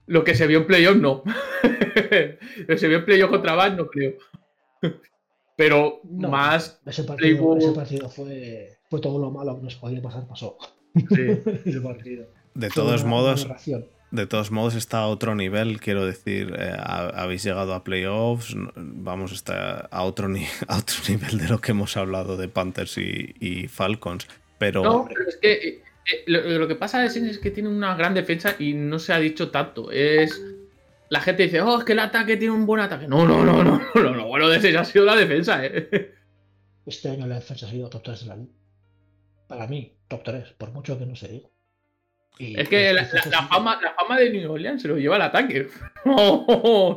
Lo que se vio en playoff, no. lo que se vio en playoff contra Van, no creo. Pero más. Ese partido, ese partido fue, fue todo lo malo que nos podía pasar, pasó. Sí. ese partido. De todos modos, de todos modos está a otro nivel, quiero decir, eh, habéis llegado a playoffs, vamos está a otro, a otro nivel de lo que hemos hablado de Panthers y, Falcons. Pero... No, pero es que eh, eh, lo, que pasa es, es, que tiene una gran defensa y no se ha dicho tanto. Es la gente dice, oh, es que el ataque tiene un buen ataque. No, no, no, no, no, lo bueno de ese ha sido la defensa, ¿eh? Este año la defensa ha sido top 3 de la liga. Para mí, top 3, por mucho que no se diga es que la, fama, la, fama, de New Orleans se lo lleva al ataque. No,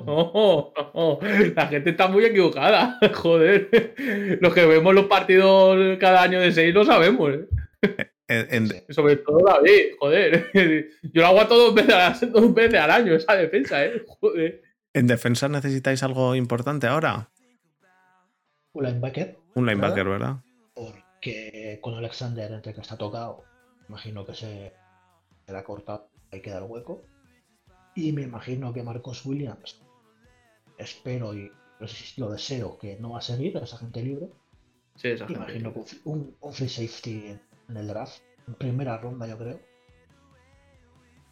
no, no. La gente está muy equivocada. Joder. Los que vemos los partidos cada año de seis lo sabemos. ¿eh? Sobre todo David, joder. Yo lo hago dos veces, dos veces al año, esa defensa, ¿eh? Joder. ¿En defensa necesitáis algo importante ahora? Un linebacker. Un linebacker, ¿verdad? Porque con Alexander, entre que está tocado, imagino que se queda cortado, ahí queda el hueco. Y me imagino que Marcos Williams, espero y lo deseo que no va a seguir, a esa gente libre. Sí, imagino que un, free safety en el draft, en primera ronda, yo creo.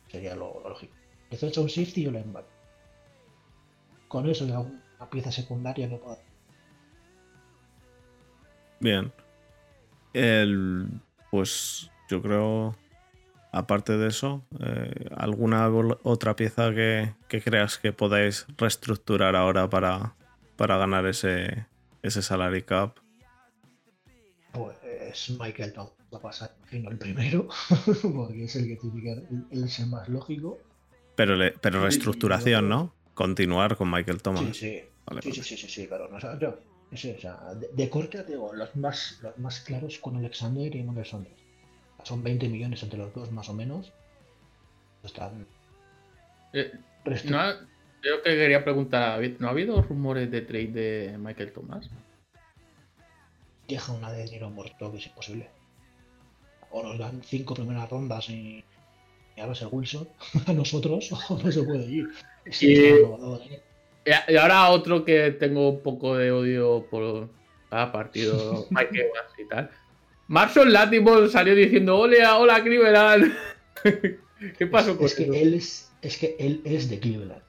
Sería lo, lógico. Defensa un safety y un linebacker. Con eso ya una pieza secundaria que pueda. Bien. El, pues yo creo aparte de eso, eh, ¿alguna otra pieza que, creas que podáis reestructurar ahora para, para ganar ese, ese salary cap? Pues Michael Tom va a pasar, imagino, el primero, porque es el que tiene que el, más lógico. Pero, pero reestructuración, ¿no? Continuar con Michael Thomas. Sí, sí. sí, sí, sí, sí, pero no, yo, de, corte, digo, los más, los más claros con Alexander y Michael Saunders son 20 millones entre los dos más o menos. Están... Eh, creo que quería preguntar a David, ¿no ha habido rumores de trade de Michael Thomas? Deja una de dinero muerto que es imposible. O nos dan cinco primeras rondas y, y ahora ser Wilson a nosotros, o no se puede ir. y, ahora otro que tengo un poco de odio por cada partido, Michael y tal. Marshall Latimore salió diciendo hola, hola Cleveland. ¿Qué pasó con es que él es, es que él es de Cleveland.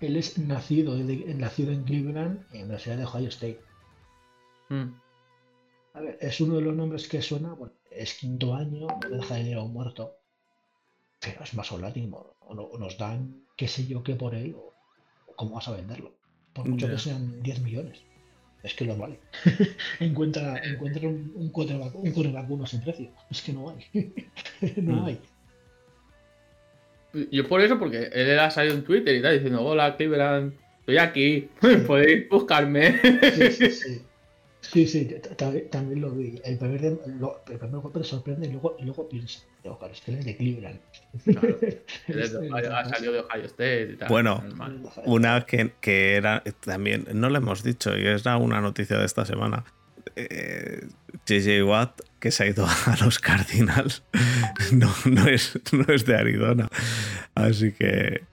Él es nacido, nacido en Cleveland en la Universidad de Ohio State. Hmm. A ver, es uno de los nombres que suena, bueno, es quinto año, no deja de dinero muerto. Pero es Marshall Latimore. O, nos dan qué sé yo qué por él, o, cómo vas a venderlo. Por mucho que sean 10 millones es que lo vale. encuentra encuentra un, un quarterback, un sin precio. Es que no hay. no mm. hay. Yo por eso, porque él ha salido en Twitter y tal, diciendo, hola Cleveland, estoy aquí, podéis buscarme. sí, sí, sí. Sí, sí, también lo vi. El primer, lo, el primer golpe te sorprende y luego, y luego piensa, ojalá, es que él es de Cleveland. ha salido de Ohio State y tal. Bueno, una que, que, era también, no lo hemos dicho, y era una noticia de esta semana. Eh, JJ Watt, que se ha ido a los Cardinals, no, no, es, no es de Arizona. Así que.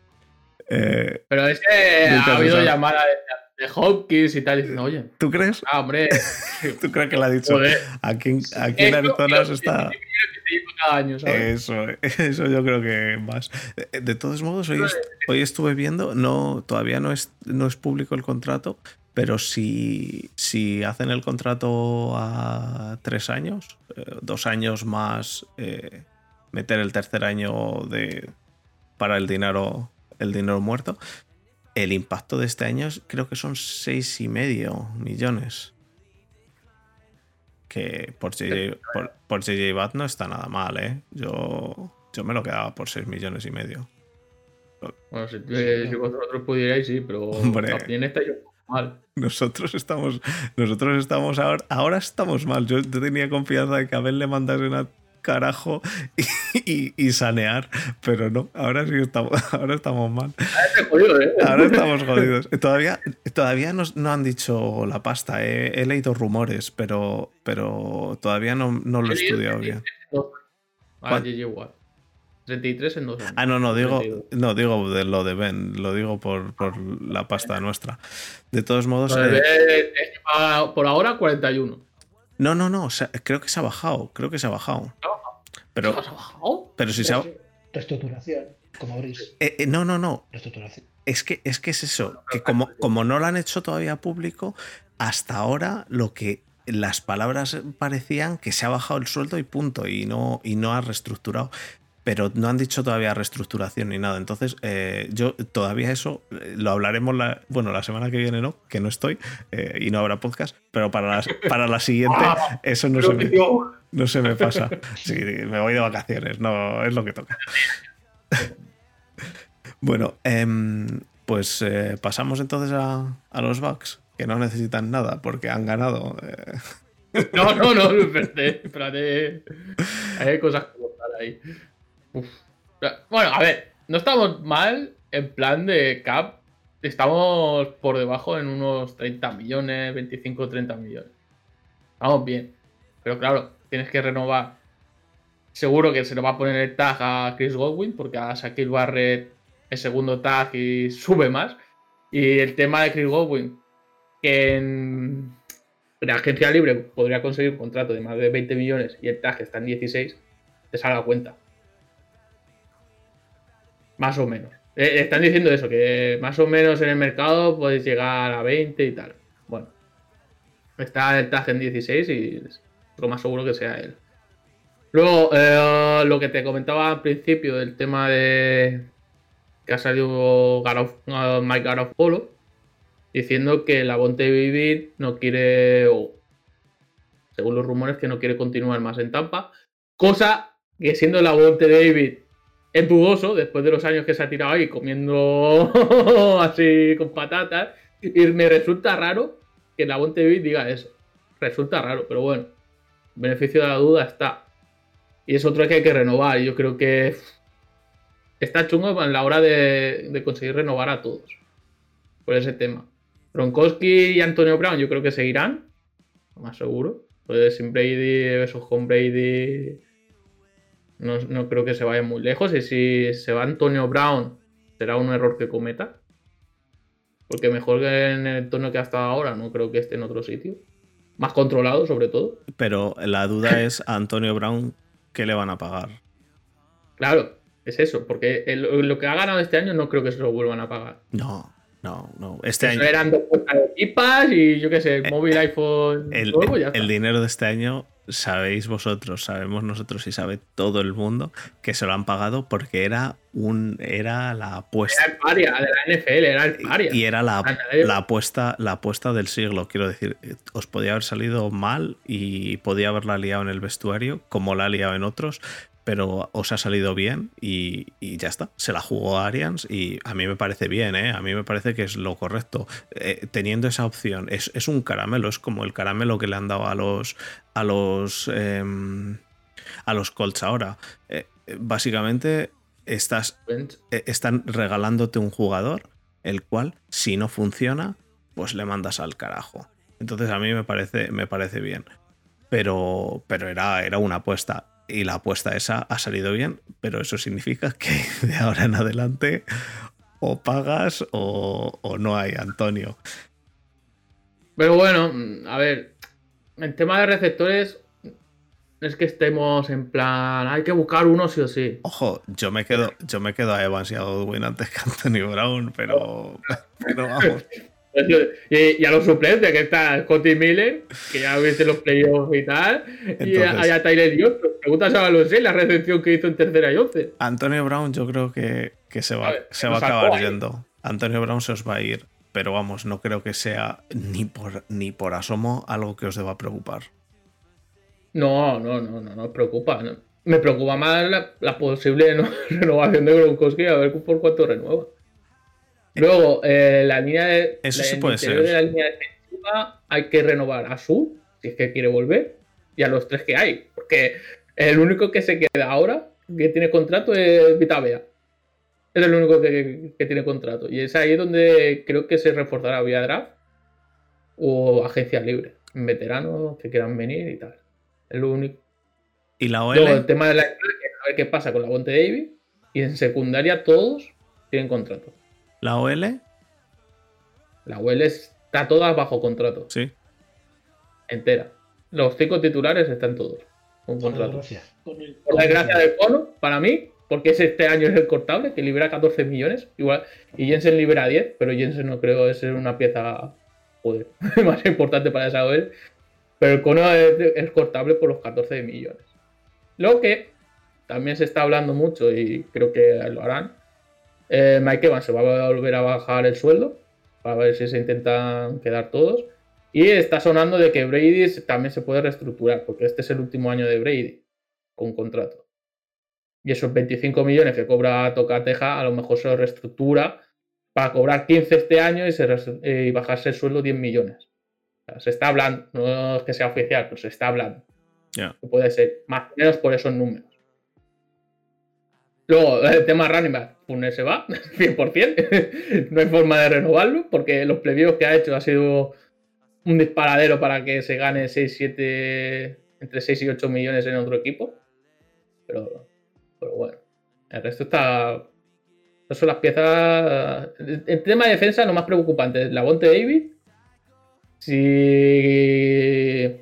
Eh, Pero es que ha habido llamada de Hopkins y tal, diciendo, oye. ¿Tú crees? Ah, hombre. ¿Tú crees que le ha dicho? Aquí, en Arizona está. Eso, eso yo creo que más. De todos modos, hoy, hoy estuve viendo, no, todavía no es, no es público el contrato, pero si, si hacen el contrato a tres años, eh, dos años más, eh, meter el tercer año de para el dinero, el dinero muerto, el impacto de este año creo que son seis y medio millones. Que por JJ, por, Bat no está nada mal, ¿eh? Yo, yo me lo quedaba por 6 millones y medio. Bueno, si, vosotros pudierais, sí, pero Hombre, también está yo mal. Nosotros estamos, nosotros estamos ahora, ahora estamos mal. Yo tenía confianza de que a Abel le mandase una carajo y, sanear, pero no, ahora sí estamos, ahora estamos mal. ¿eh? Ahora estamos jodidos. Todavía, todavía no, han dicho la pasta, he, leído rumores, pero, pero todavía no, lo he estudiado bien. 33 en dos Ah, no, no, digo, no, digo de lo de Ben, lo digo por, la pasta nuestra. De todos modos. Eh, por ahora 41. No, no, no, creo que se ha bajado, creo que se ha bajado. Pero, ¿Se? Pero si se ha, Reestructuración, como abrís. Eh, eh, no, no, no. Reestructuración. Es que, es que es eso, que como, como no lo han hecho todavía público, hasta ahora lo que las palabras parecían que se ha bajado el sueldo y punto, y no, y no ha reestructurado pero no han dicho todavía reestructuración ni nada. Entonces, eh, yo todavía eso eh, lo hablaremos la, bueno, la semana que viene, ¿no? Que no estoy eh, y no habrá podcast, pero para la, para la siguiente ah, eso no se, me, no se me pasa. Sí, me voy de vacaciones, no es lo que toca. bueno, em, pues pasamos entonces a, a, los Bucks, que no necesitan nada porque han ganado. No, no, no, espérate, espérate. Hay cosas que contar ahí. Bueno, a ver, no estamos mal en plan de cap. Estamos por debajo en unos 30 millones, 25, 30 millones. Estamos bien. Pero claro, tienes que renovar. Seguro que se le va a poner el tag a Chris Godwin, porque a Shaquille Barrett el segundo tag y sube más. Y el tema de Chris Godwin, que en, la agencia libre podría conseguir un contrato de más de 20 millones y el tag está en 16, te salga cuenta. Más o menos. Eh, están diciendo eso, que más o menos en el mercado puedes llegar a 20 y tal. Bueno, está el tag en 16 y lo más seguro que sea él. Luego, eh, lo que te comentaba al principio del tema de que ha salido uh, Mike Garofolo diciendo que la Bonte Vivir no quiere, o según los rumores, que no quiere continuar más en Tampa. Cosa que siendo la Bonte David es dudoso después de los años que se ha tirado ahí comiendo así con patatas. Y me resulta raro que la Bonte diga eso. Resulta raro, pero bueno. Beneficio de la duda está. Y es otro que hay que renovar. Yo creo que está chungo en la hora de, conseguir renovar a todos. Por ese tema. Gronkowski y Antonio Brown yo creo que seguirán. Más seguro. Pues sin Brady, besos con Brady no, creo que se vaya muy lejos. Y si se va Antonio Brown, será un error que cometa. Porque mejor que en el tono que ha estado ahora, no creo que esté en otro sitio. Más controlado, sobre todo. Pero la duda es a Antonio Brown, ¿qué le van a pagar? Claro, es eso. Porque lo que ha ganado este año no creo que se lo vuelvan a pagar. No, no, no. Este año. Eran dos y yo qué sé, el eh, móvil, iPhone. El, el dinero de este año sabéis vosotros, sabemos nosotros y sabe todo el mundo que se lo han pagado porque era un era la apuesta. Era el paria de la NFL, era el paria. Y era la, la, apuesta, la apuesta del siglo, quiero decir. Os podía haber salido mal y podía haberla liado en el vestuario, como la ha liado en otros, pero os ha salido bien y, ya está. Se la jugó Arians y a mí me parece bien, ¿eh? a mí me parece que es lo correcto. Eh, teniendo esa opción, es, un caramelo, es como el caramelo que le han dado a los a los em, a los Colts ahora. Eh, básicamente estás, están regalándote un jugador, el cual, si no funciona, pues le mandas al carajo. Entonces a mí me parece, me parece bien. Pero, pero era, era una apuesta y la apuesta esa ha salido bien, pero eso significa que de ahora en adelante o pagas o, no hay, Antonio. Pero bueno, a ver, el tema de receptores es que estemos en plan, hay que buscar uno sí o sí. Ojo, yo me quedo, yo me quedo a Evans y a Godwin antes que a Antonio Brown, pero, pero vamos. Y, a los suplentes, que está Scotty Miller, que ya viste los playoffs y tal, y a, a Tyler Dios. Preguntas a Alonso la recepción que hizo en tercera y once. Antonio Brown, yo creo que, se va, a, se va a acabar yendo. Antonio Brown se os va a ir, pero vamos, no creo que sea ni por, ni por asomo algo que os deba preocupar. No, no, no, no, no preocupa. Me preocupa más la, posible renovación de Gronkowski, a ver por cuánto renueva. Luego, eh, la línea de. Eso sí puede ser. de la línea defensiva hay que renovar a Su, si es que quiere volver, y a los tres que hay. Porque el único que se queda ahora, que tiene contrato, es Vitavea. Es el único que, tiene contrato. Y es ahí donde creo que se reforzará vía draft o agencia libre. Veteranos que quieran venir y tal. Es lo único. ¿Y la OL? Luego, el tema de la a ver qué pasa con la Bonte Davis. Y en secundaria todos tienen contrato. ¿La OL? La OL está toda bajo contrato. Sí. Entera. Los cinco titulares están todos con contrato. Por desgracia del cono, para mí, porque ese este año es el cortable, que libera 14 millones, igual, y Jensen libera 10, pero Jensen no creo es una pieza joder, más importante para esa OL. Pero el cono es, cortable por los 14 millones. Lo que también se está hablando mucho y creo que lo harán. Eh, Mike Evans se va a volver a bajar el sueldo para ver si se intentan quedar todos. Y está sonando de que Brady también se puede reestructurar, porque este es el último año de Brady con contrato. Y esos 25 millones que cobra Tocateja, a lo mejor se lo reestructura para cobrar 15 este año eh, y bajarse el sueldo 10 millones se está hablando, no es que sea oficial, pero se está hablando. Puede ser más o menos por esos números. Luego, el tema running back, se va, 100%. no hay forma de renovarlo, porque los plebeyos que ha hecho ha sido un disparadero para que se gane 6, 7, entre 6 y 8 millones en otro equipo. Pero, pero bueno, el resto está. Esas son las piezas. El tema de defensa, lo más preocupante la Bonte David si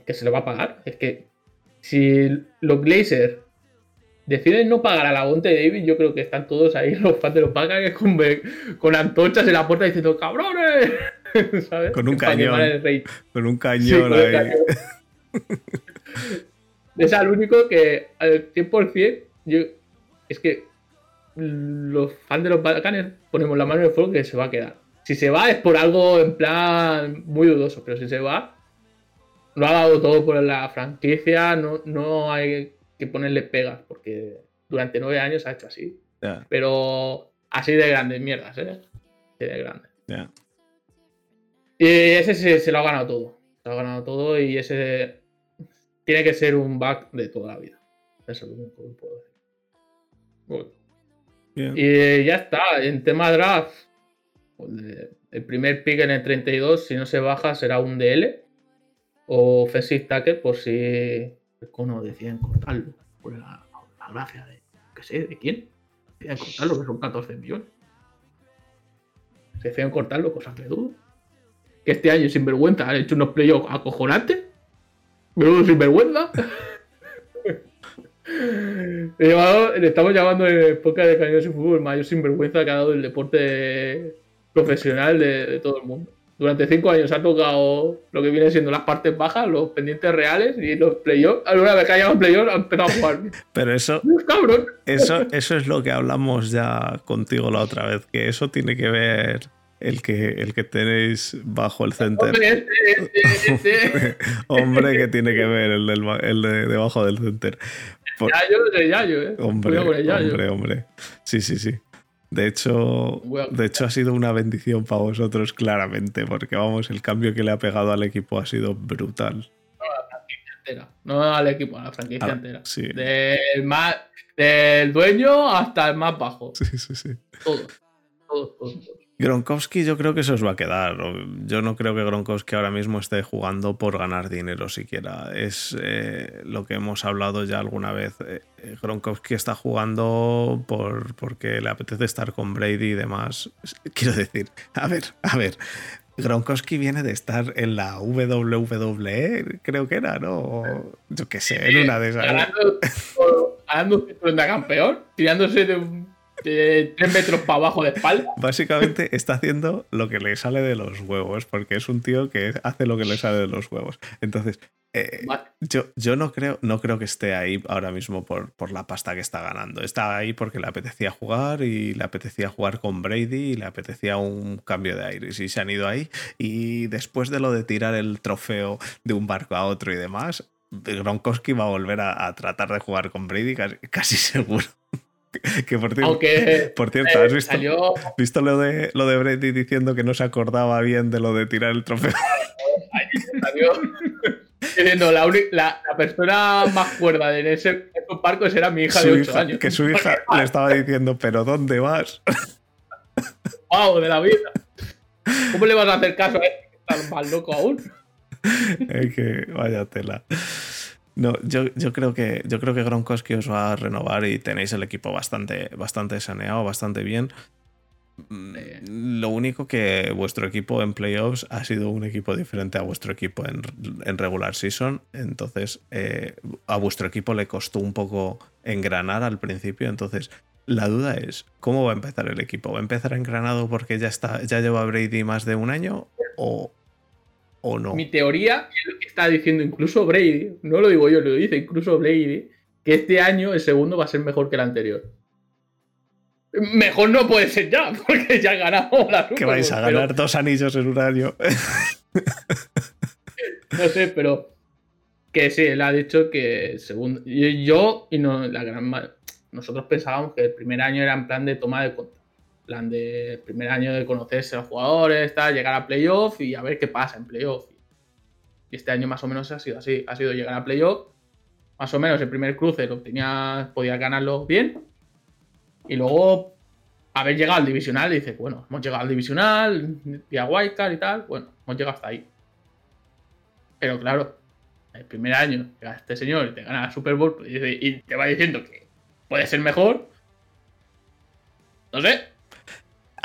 que se lo va a pagar. Es que si los Glazers deciden no pagar a la Bonte David, yo creo que están todos ahí, los fans de los pagan con, con antorchas en la puerta diciendo ¡cabrones! Con un cañón. Con un cañón ahí. es al único que al 100% yo, es que los fans de los Balcanes ponemos la mano en el fuego que se va a quedar. Si se va es por algo en plan muy dudoso, pero si se va, lo ha dado todo por la franquicia, no, no hay que ponerle pegas, porque durante nueve años ha hecho así. Pero así de grandes mierdas, ¿eh? Así de grande. Y ese se, lo ha ganado todo. Se lo ha ganado todo y ese tiene que ser un back de toda la vida. Eso es lo único que puedo decir. Y ya está. En tema draft, el primer pick en el 32, si no se baja, será un DL o offensive tackle por si el cono deciden cortarlo. Por la, gracia de, qué sé, ¿de quién? Deciden cortarlo, que son 14 millones. Se deciden cortarlo, cosas que dudo. Que este año, sin vergüenza, han hecho unos playoffs acojonantes. Menudo sinvergüenza. Le estamos llamando en podcast de Cañones y Fútbol mayor sinvergüenza que ha dado el deporte profesional de, todo el mundo. Durante cinco años ha tocado lo que viene siendo las partes bajas, los pendientes reales y los playoffs. Alguna vez que haya un playoff ha empezado a jugar. Pero eso, cabrón. Eso, eso es lo que hablamos ya contigo la otra vez, que eso tiene que ver el que, el que tenéis bajo el center. Hombre, este, este, este. Hombre que tiene que ver el, del, el de debajo del center. Yayo, Yayo, ¿eh? Hombre, hombre, hombre. Sí, sí, sí. De hecho, de hecho, ha sido una bendición para vosotros, claramente, porque vamos, el cambio que le ha pegado al equipo ha sido brutal. No, a la franquicia entera. No al equipo, a la franquicia ah, entera. Del, más, del dueño hasta el más bajo. Sí, sí, sí. Todos. Todos, todos. Gronkowski yo creo que eso os va a quedar. Yo no creo que Gronkowski ahora mismo esté jugando por ganar dinero siquiera. Es eh, lo que hemos hablado ya alguna vez. Eh, eh, Gronkowski está jugando por, porque le apetece estar con Brady y demás. Quiero decir, a ver, a ver. Gronkowski viene de estar en la WWE, creo que era, ¿no? Yo qué sé, en una de esas. Ganando, un campeón, tirándose de un tres metros para abajo de espalda. Básicamente está haciendo lo que le sale de los huevos, porque es un tío que hace lo que le sale de los huevos. Entonces, eh, yo, yo no, creo, no creo que esté ahí ahora mismo por, por la pasta que está ganando. Está ahí porque le apetecía jugar y le apetecía jugar con Brady y le apetecía un cambio de aires. Y se han ido ahí. Y después de lo de tirar el trofeo de un barco a otro y demás, Gronkowski va a volver a, tratar de jugar con Brady casi seguro. Que por, por cierto, ¿has visto, visto lo, de, lo de Brady diciendo que no se acordaba bien de lo de tirar el trofeo? Diciendo, la, la, persona más cuerda de ese, parco era mi hija de 8 años. Que su hija le estaba diciendo, ¿pero dónde vas? ¡Wow! De la vida. ¿Cómo le vas a hacer caso a este que está más loco aún? Es que vaya tela. No, yo, yo, creo que, yo creo que Gronkowski os va a renovar y tenéis el equipo bastante, bastante saneado, bastante bien. Mm, lo único que vuestro equipo en playoffs ha sido un equipo diferente a vuestro equipo en, regular season. Entonces, eh, a vuestro equipo le costó un poco engranar al principio. Entonces, la duda es, ¿cómo va a empezar el equipo? ¿Va a empezar engranado porque ya está, ya lleva Brady más de un año o, o no? Mi teoría es lo que está diciendo incluso Brady, no lo digo yo, lo dice incluso Brady, que este año el segundo va a ser mejor que el anterior. Mejor no puede ser ya, porque ya ganamos la Super Que vais a ganar dos anillos en un año. no sé, pero que sí, él ha dicho que segundo. Yo y no, la gran nosotros pensábamos que el primer año era en plan de toma de contacto. Plan de primer año de conocerse a los jugadores, tal, llegar a playoff y a ver qué pasa en playoff. Y este año más o menos ha sido así. Ha sido llegar a playoff. Más o menos el primer cruce lo tenía, podía ganarlo bien. Y luego haber llegado al divisional y dices, bueno, hemos llegado al divisional, y a Wildcard y tal. Bueno, hemos llegado hasta ahí. Pero claro, el primer año llega este señor te gana la Super Bowl pues, y te va diciendo que puede ser mejor. No sé.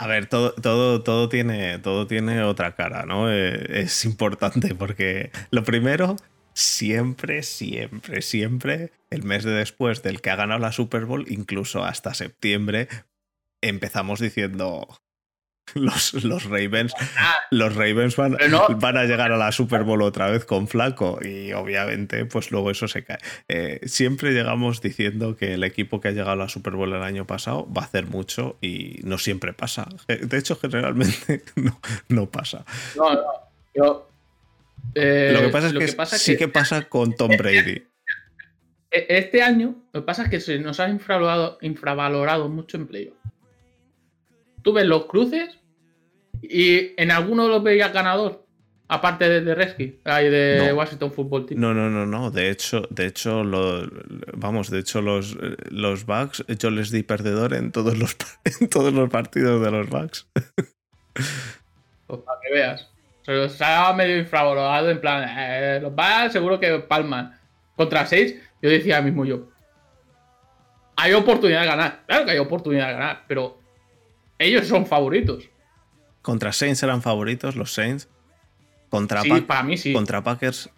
A ver, todo, todo, todo, tiene, todo tiene otra cara, ¿no? Eh, es importante porque lo primero, siempre, siempre, siempre, el mes de después del que ha ganado la Super Bowl, incluso hasta septiembre, empezamos diciendo, los, los Ravens, ah. los Ravens van, van, a llegar a la Super Bowl otra vez con Flaco y obviamente pues luego eso se cae. Eh, siempre llegamos diciendo que el equipo que ha llegado a la Super Bowl el año pasado va a hacer mucho y no siempre pasa. De hecho, generalmente no, pasa. No, no. Yo, eh, lo que pasa es que, sí que pasa con Tom Brady. E, este año, lo que pasa es que se nos ha infravalorado, infravalorado mucho en playoff tú ves los cruces y en alguno los veías ganador. Aparte de, de Resky, de Washington Football Team. No, no, no, no. De hecho, de hecho, vamos, de hecho, los, los Bucks, yo les di perdedor en todos los, en todos los partidos de los Bucks. Pues para que veas. Se los ha medio infravalorado, en plan, eh, los Bucks seguro que palman. Contra 6, yo decía mismo yo. Hay oportunidad de ganar. Claro que hay oportunidad de ganar, pero ellos son favoritos. Contra Saints eran favoritos, los Saints. Contra, sí, para mí sí. contra Packers.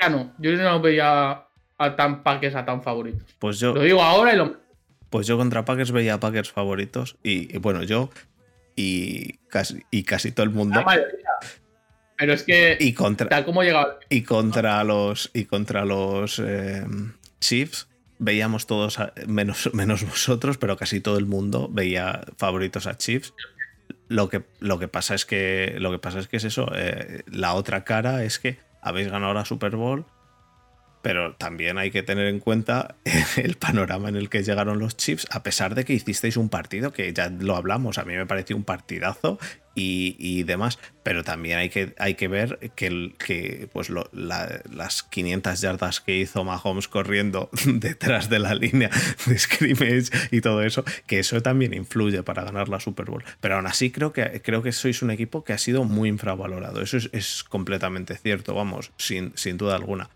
ya no. Yo no veía a tan Packers a tan favoritos. Pues yo. Lo digo ahora y lo. Pues yo contra Packers veía a Packers favoritos. Y, bueno, yo y casi, y casi todo el mundo. Pero es que. Y contra. Tal como llegado. Y contra los. Y contra los eh, Chiefs veíamos todos, menos, menos vosotros, pero casi todo el mundo veía favoritos a Chiefs. Lo que, lo que pasa es que lo que pasa es que es eso. Eh, la otra cara es que habéis ganado la Super Bowl, pero también hay que tener en cuenta el panorama en el que llegaron los Chiefs, a pesar de que hicisteis un partido que ya lo hablamos, a mí me pareció un partidazo y, demás, pero también hay que, hay que ver que, que pues las 500 yardas que hizo Mahomes corriendo detrás de la línea de scrimmage y todo eso, que eso también influye para ganar la Super Bowl. Pero aún así creo que, creo que sois un equipo que ha sido muy infravalorado, eso es, completamente cierto, vamos, sin, sin duda alguna.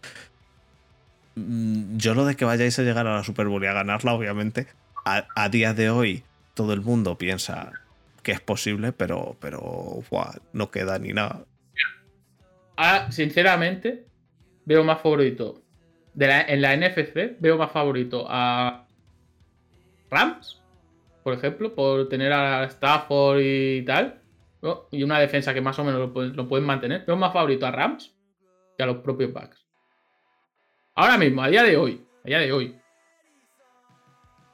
Mm, yo lo de que vayáis a llegar a la Super Bowl y a ganarla, obviamente, a, día de hoy todo el mundo piensa que es posible, pero, pero no queda ni nada. Ahora, sinceramente, veo más favorito. en la NFC, veo más favorito a Rams, por ejemplo, por tener a Stafford y tal. Y una defensa que más o menos lo, lo pueden mantener. Veo más favorito a Rams que a los propios Bucks. Ahora mismo, a día de hoy. A día de hoy.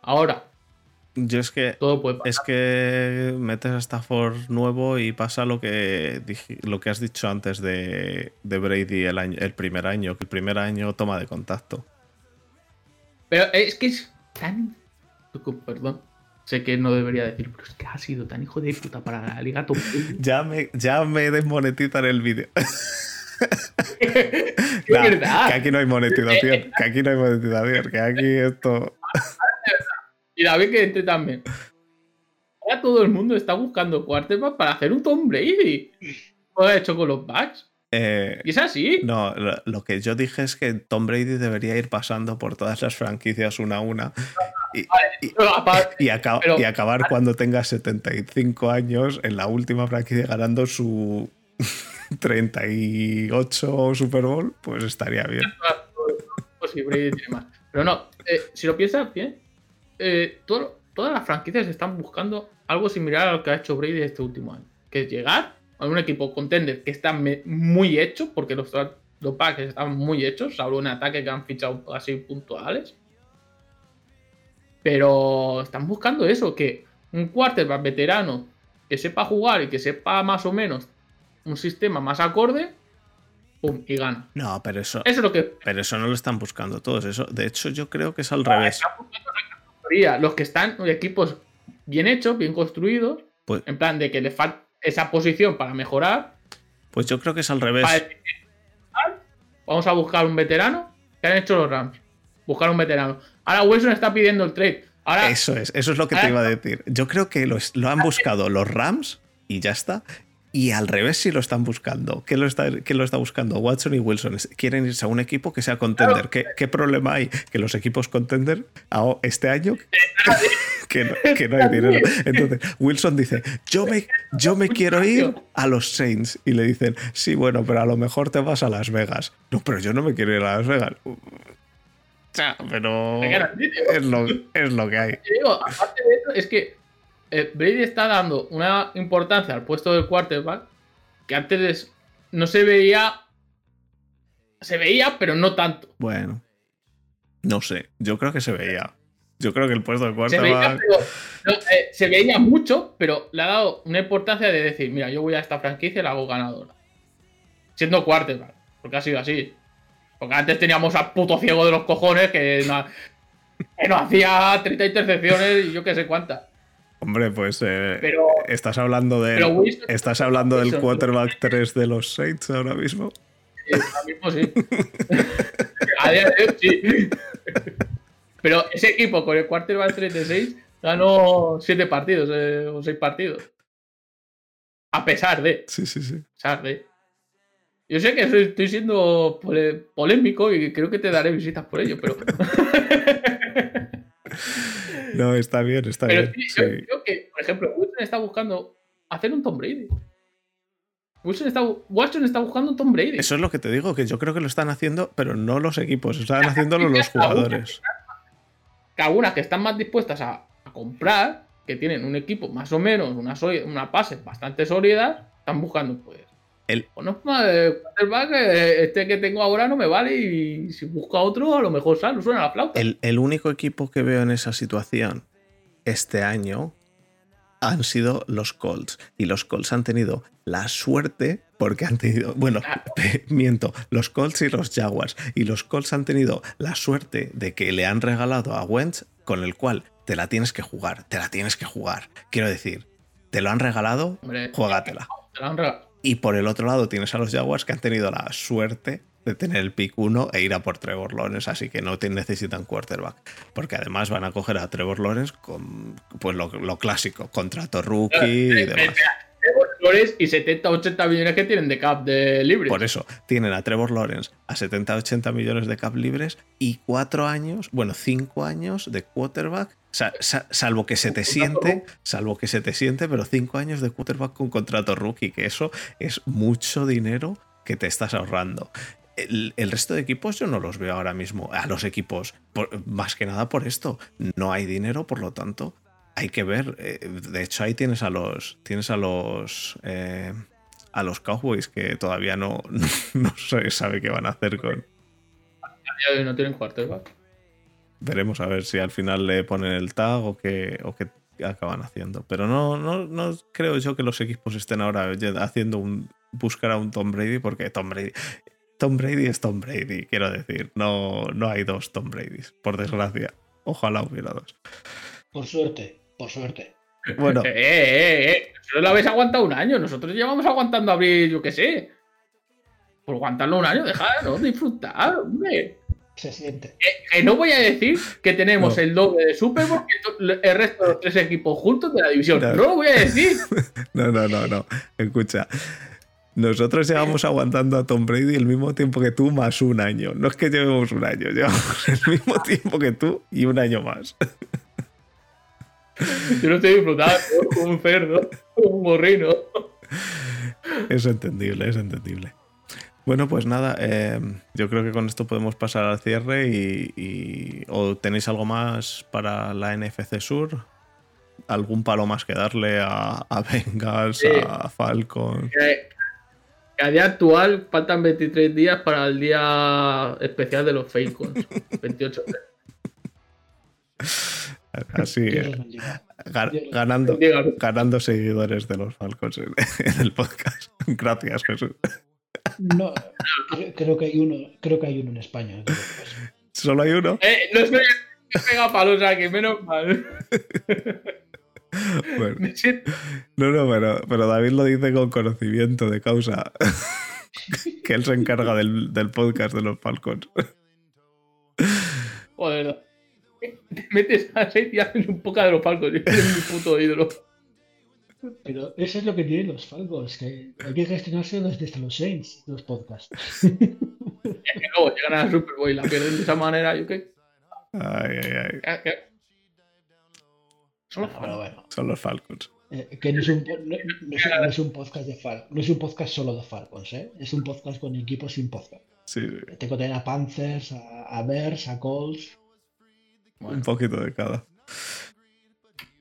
Ahora. Yo es que. Es que metes a Stafford nuevo y pasa lo que, lo que has dicho antes de, Brady el, año, el primer año, que el primer año toma de contacto. Pero es que es tan. Perdón. Sé que no debería decir, pero es que ha sido tan hijo de puta para la liga. ya, me, ya me desmonetizan el vídeo. verdad. Que aquí no hay monetización. Que aquí no hay monetización. Que aquí esto. Y David que entre también. Ahora todo el mundo está buscando quarterback para hacer un Tom Brady. ¿Lo ha hecho con los Bucks? Eh, ¿Y es así? No, lo, que yo dije es que Tom Brady debería ir pasando por todas las franquicias una a una y, y, acabar cuando tenga 75 años en la última franquicia ganando su 38 Super Bowl, pues estaría bien. Pero no, eh, si lo piensas bien, eh, todas las franquicias están buscando algo similar a lo que ha hecho Brady este último año, que es llegar a un equipo contender que está muy hecho, porque los, los packs están muy hechos, salvo un ataque que han fichado así puntuales. Pero están buscando eso, que un quarterback veterano que sepa jugar y que sepa más o menos un sistema más acorde, pum, y gana. No, pero eso, eso es lo que... pero eso no lo están buscando todos. Eso, de hecho, yo creo que es al revés. Los que están equipos bien hechos, bien construidos, pues, en plan de que le falta esa posición para mejorar. Pues yo creo que es al revés. Vamos a buscar un veterano. ¿Qué han hecho los Rams? Buscar un veterano. Ahora Wilson está pidiendo el trade. Ahora, eso es, eso es lo que te iba a decir. Yo creo que lo, lo han buscado los Rams y ya está. Y al revés si lo están buscando. ¿Qué lo está, lo está buscando? Watson y Wilson. Quieren irse a un equipo que sea contender. ¿Qué, problema hay? Que los equipos contender este año que, no, hay dinero. Entonces, Wilson dice, yo me, yo me quiero ir a los Saints. Y le dicen, sí, bueno, pero a lo mejor te vas a Las Vegas. No, pero yo no me quiero ir a Las Vegas. Pero es lo, es lo que hay. aparte de eso, es que eh, Brady está dando una importancia al puesto del quarterback que antes no se veía. Se veía, pero no tanto. Bueno, no sé. Yo creo que se veía. Yo creo que el puesto del quarterback. Eh, se veía, mucho, pero le ha dado una importancia de decir: Mira, yo voy a esta franquicia y la hago ganadora. Siendo quarterback, porque ha sido así. Porque antes teníamos a puto ciego de los cojones que no, que no hacía 30 intercepciones y yo qué sé cuántas. Hombre, pues eh, estás hablando de estás hablando del quarterback 3 de los Saints ahora mismo. Sí, ahora mismo sí. A día de hoy sí. Pero ese equipo con el quarterback 3 de 6 ganó 7 partidos eh, o 6 partidos. A pesar de. Sí, sí, sí. A pesar de. Yo sé que estoy siendo polémico y creo que te daré visitas por ello, pero. No, está bien, está bien. yo creo que, por ejemplo, Wilson está buscando hacer un Tom Brady. Wilson está, Watson está buscando un Tom Brady. Eso es lo que te digo, que yo creo que lo están haciciendo, pero no los equipos, están haciéndolo los jugadores. Que algunas que están más dispuestas a, comprar, que tienen un equipo más o menos, una, una base bastante sólida, están buscando, pues. El... Bueno, el este que tengo ahora no me vale y si busca otro, a lo mejor sale, suena la flauta. El, único equipo que veo en esa situación este año han sido los Colts. Y los Colts han tenido la suerte, porque han tenido, bueno, miento, los Colts y los Jaguars. Y los Colts han tenido la suerte de que le han regalado a Wentz, con el cual te la tienes que jugar, te la tienes que jugar. Quiero decir, te lo han regalado, juégatela. Te lo han regalado. Y por el otro lado tienes a los Jaguars que han tenido la suerte de tener el pick 1 e ir a por Trevor Lawrence, así que no te necesitan quarterback. Porque además van a coger a Trevor Lawrence con pues lo, clásico, contrato rookie y eh, eh, demás. Trevor Lawrence y 70-80 millones que tienen de cap de libres. Por eso, tienen a Trevor Lawrence a 70-80 millones de cap libres y 4 años, bueno, 5 años de quarterback salvo que se te siente, salvo que se te siente, pero cinco años de quarterback con contrato rookie, que eso es mucho dinero que te estás ahorrando. El, resto de equipos yo no los veo ahora mismo. A los equipos, más que nada por esto. No hay dinero, por lo tanto, hay que ver. Eh, de hecho, ahí tienes a los. Tienes a los. Eh, a los Cowboys que todavía no, no, se sabe qué van a hacer con. No tienen quarterback veremos a ver si al final le ponen el tag o qué, o acaban haciendo. Pero no, no, no creo yo que los equipos estén ahora haciendo un buscar a un Tom Brady porque Tom Brady Tom Brady es Tom Brady, quiero decir. No, no hay dos Tom Bradys, por desgracia. Ojalá hubiera dos. Por suerte, por suerte. Bueno. eh, eh, eh. Solo lo habéis aguantado un año. Nosotros llevamos aguantando abril, yo qué sé. Por aguantarlo un año, dejadlo disfrutar, hombre se siente. Que, no voy a decir que tenemos el doble de Super Bowl que el resto de los tres equipos juntos de la división. No, lo voy a decir. no, no, no, no. Escucha. Nosotros llevamos aguantando a Tom Brady el mismo tiempo que tú, más un año. No es que llevemos un año, llevamos el mismo tiempo que tú y un año más. Yo no estoy disfrutando como un cerdo, como un gorrino. Es entendible, es entendible. Bueno, pues nada, eh, yo creo que con esto podemos pasar al cierre y, ¿O tenéis algo más para la NFC Sur? algún palo más que darle a, a Bengals, a Falcon. a día actual faltan 23 días para el día especial de los Falcons. 28 Así, ganando, ganando seguidores de los Falcons en, el podcast. Gracias, Jesús. No, creo, que hay uno, creo que hay uno en España. ¿Solo hay uno? Eh, no estoy pega palos aquí, menos mal. Bueno. No, no, pero, pero, David lo dice con conocimiento de causa. que él se encarga del, del podcast de los Falcons. Joder, te metes a seis y haces un poco de los Falcons. Es mi puto ídolo. Pero eso es lo que tienen los Falcons, que hay que gestionarse desde los Saints, los podcasts. Es que luego llegan a la Super Bowl y la pierden de esa manera, ¿yo qué? Ay, ay, ay. Son, los bueno. Son los Falcons. Eh, que no es, un, no, es, un, podcast de Falcons, no es un podcast solo de Falcons, ¿eh? es un podcast con equipos sin podcast. Sí, sí. Tengo que tener a Panthers, a, a Bears, a Colts. Un poquito de cada.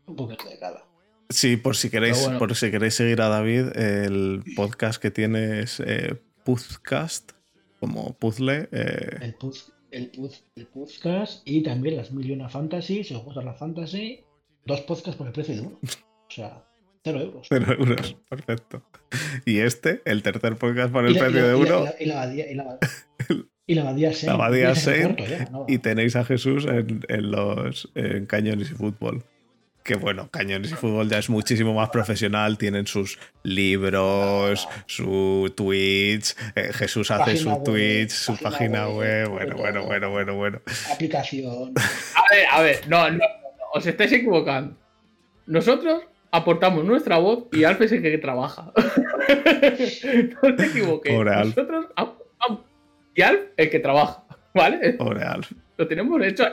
Un poquito de cada. Sí, por si queréis, por si queréis seguir a David, el podcast que tiene es eh, como puzzle. Eh. El, puz, el, y también las Milliona Fantasy, si os gusta la Fantasy, dos podcasts por el precio de uno. O sea, cero euros. Cero euros, perfecto. Y este, el tercer podcast por el precio de uno. Y la, y la, y la Badía 6. La Badía 6. Y tenéis a Jesús en, en los en Cañones y Fútbol que bueno, Cañones y Fútbol ya es muchísimo más profesional, tienen sus libros, su Twitch, eh, Jesús hace su Twitch, su página, web, bueno, bueno, bueno, bueno, bueno. Aplicación. A ver, a ver, no, no, os estáis equivocando. Nosotros aportamos nuestra voz y Alf es el que trabaja. no te equivoques. Nosotros aportamos y Alf el que trabaja, ¿vale? Pobre Alf. Lo tenemos hecho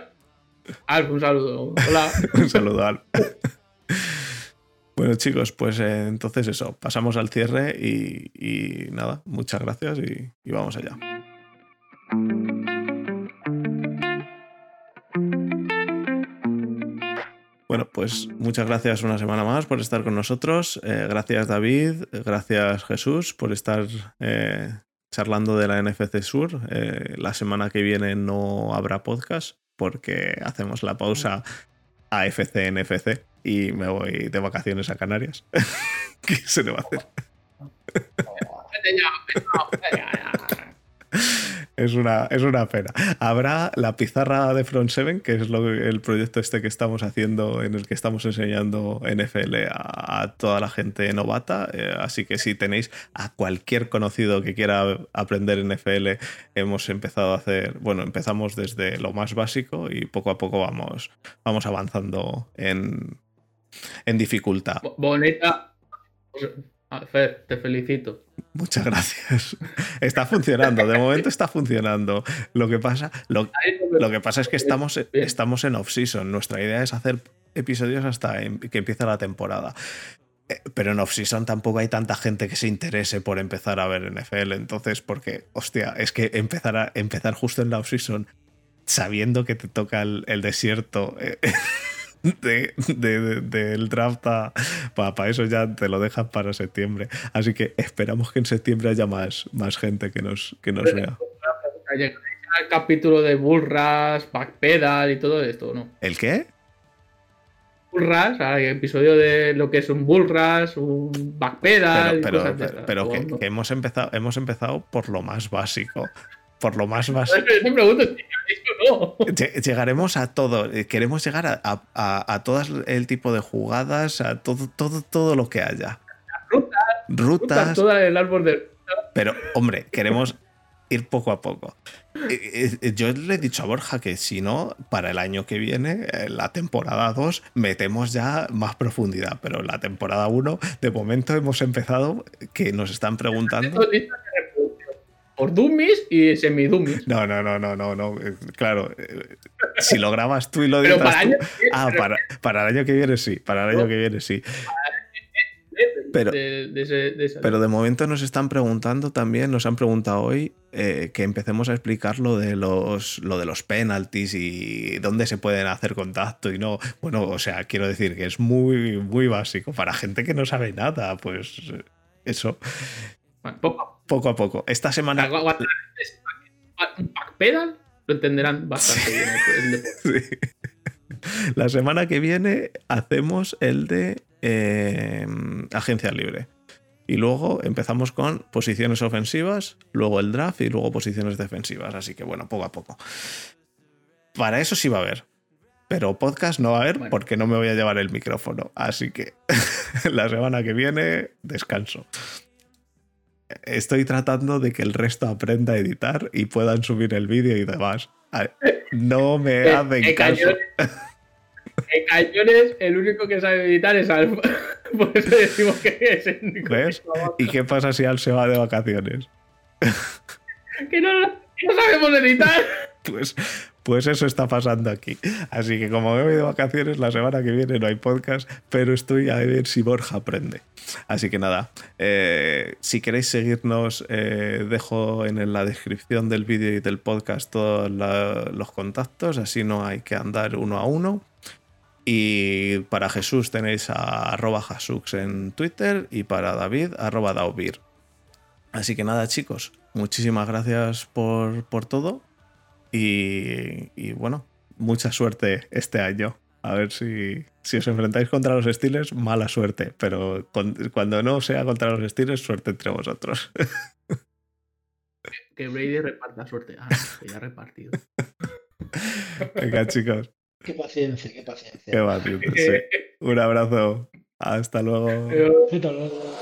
Alf, un saludo. Hola. un saludo, Alf. Bueno, chicos, pues eh, entonces eso, pasamos al cierre y, nada, muchas gracias y, vamos allá. Bueno, pues muchas gracias una semana más por estar con nosotros. Eh, gracias David, gracias Jesús por estar eh, charlando de la NFC Sur. la semana que viene no habrá podcast, porque hacemos la pausa AFC NFC y me voy de vacaciones a Canarias. ¿Qué se le va a hacer? es, una, es una pena. Habrá la pizarra de Front 7, que es lo, el proyecto este que estamos haciendo, en el que estamos enseñando NFL a, toda la gente novata. Eh, así que si tenéis a cualquier conocido que quiera aprender NFL, hemos empezado a hacer, bueno, empezamos desde lo más básico y poco a poco vamos, vamos avanzando en, en dificultad. Bonita. Fer, te felicito. Muchas gracias. Está funcionando, de momento está funcionando. Lo que pasa, lo, que pasa es que estamos, estamos en off-season. Nuestra idea es hacer episodios hasta que empiece la temporada. Eh, pero en off-season tampoco hay tanta gente que se interese por empezar a ver NFL. Entonces, porque, hostia, es que empezar, a, empezar justo en la off-season sabiendo que te toca el, desierto. Eh, de, del draft para eso ya te lo dejas para septiembre. Así que esperamos que en septiembre haya más, más gente que nos, que nos vea. El capítulo de Bullras, Backpedal y todo esto, ¿no? ¿El qué? Bullras, el episodio de lo que es un Bullras, un Backpedal. Pero, pero, pero, que, hemos, empezado, hemos empezado por lo más básico por lo más básico. Llegaremos a todo. Eh, queremos llegar a, a, todo el tipo de jugadas, a todo, todo, todo lo que haya. Rutas. Rutas. todo el árbol de. Pero, hombre, queremos ir poco a poco. Eh, eh, yo le he dicho a Borja que si no, para el año que viene, la temporada 2, metemos ya más profundidad. Pero la temporada 1, de momento hemos empezado, que nos están preguntando por dummies y semi-dummies. No, no, no, no, no, no. Eh, claro, eh, si lo grabas tú y lo dices. Ah, para, para, el año que viene sí. Para el año que viene sí. pero, de, pero de momento nos están preguntando también, nos han preguntado hoy eh, que empecemos a explicar lo de los lo de los penalties y dónde se pueden hacer contacto y no. Bueno, o sea, quiero decir que es muy, muy básico. Para gente que no sabe nada, pues eso. Poco, a poco. Esta semana. Un pedal lo entenderán bastante bien. La semana que viene hacemos el de eh, agencia libre. Y luego empezamos con posiciones ofensivas, luego el draft y luego posiciones defensivas. Así que bueno, poco a poco. Para eso sí va a haber. Pero podcast no va a haber porque no me voy a llevar el micrófono. Así que la semana que viene descanso. Estoy tratando de que el resto aprenda a editar y puedan subir el vídeo y demás. No me eh, hacen caso. En cañones, el único que sabe editar es Alfa. Por eso decimos que es el único. ¿Ves? ¿Y qué pasa si Al se va de vacaciones? que no, sabemos editar. Pues, pues eso está pasando aquí. Así que como me voy de vacaciones, la semana que viene no hay podcast, pero estoy a ver si Borja aprende. Así que nada, eh, si queréis seguirnos, eh, dejo en la descripción del vídeo y del podcast todos los contactos, así no hay que andar uno a uno. Y para Jesús tenéis a arroba Jasux en Twitter y para David arroba Daubir. Así que nada chicos, muchísimas gracias por, todo y, bueno, mucha suerte este año. A ver si, si os enfrentáis contra los Steelers, mala suerte, pero cuando no sea contra los Steelers, suerte entre vosotros. Que Brady reparta suerte. Ah, que ya ha repartido. Venga, chicos. Qué paciencia, qué paciencia. Qué paciencia, sí. Un abrazo. Hasta luego. Hasta luego.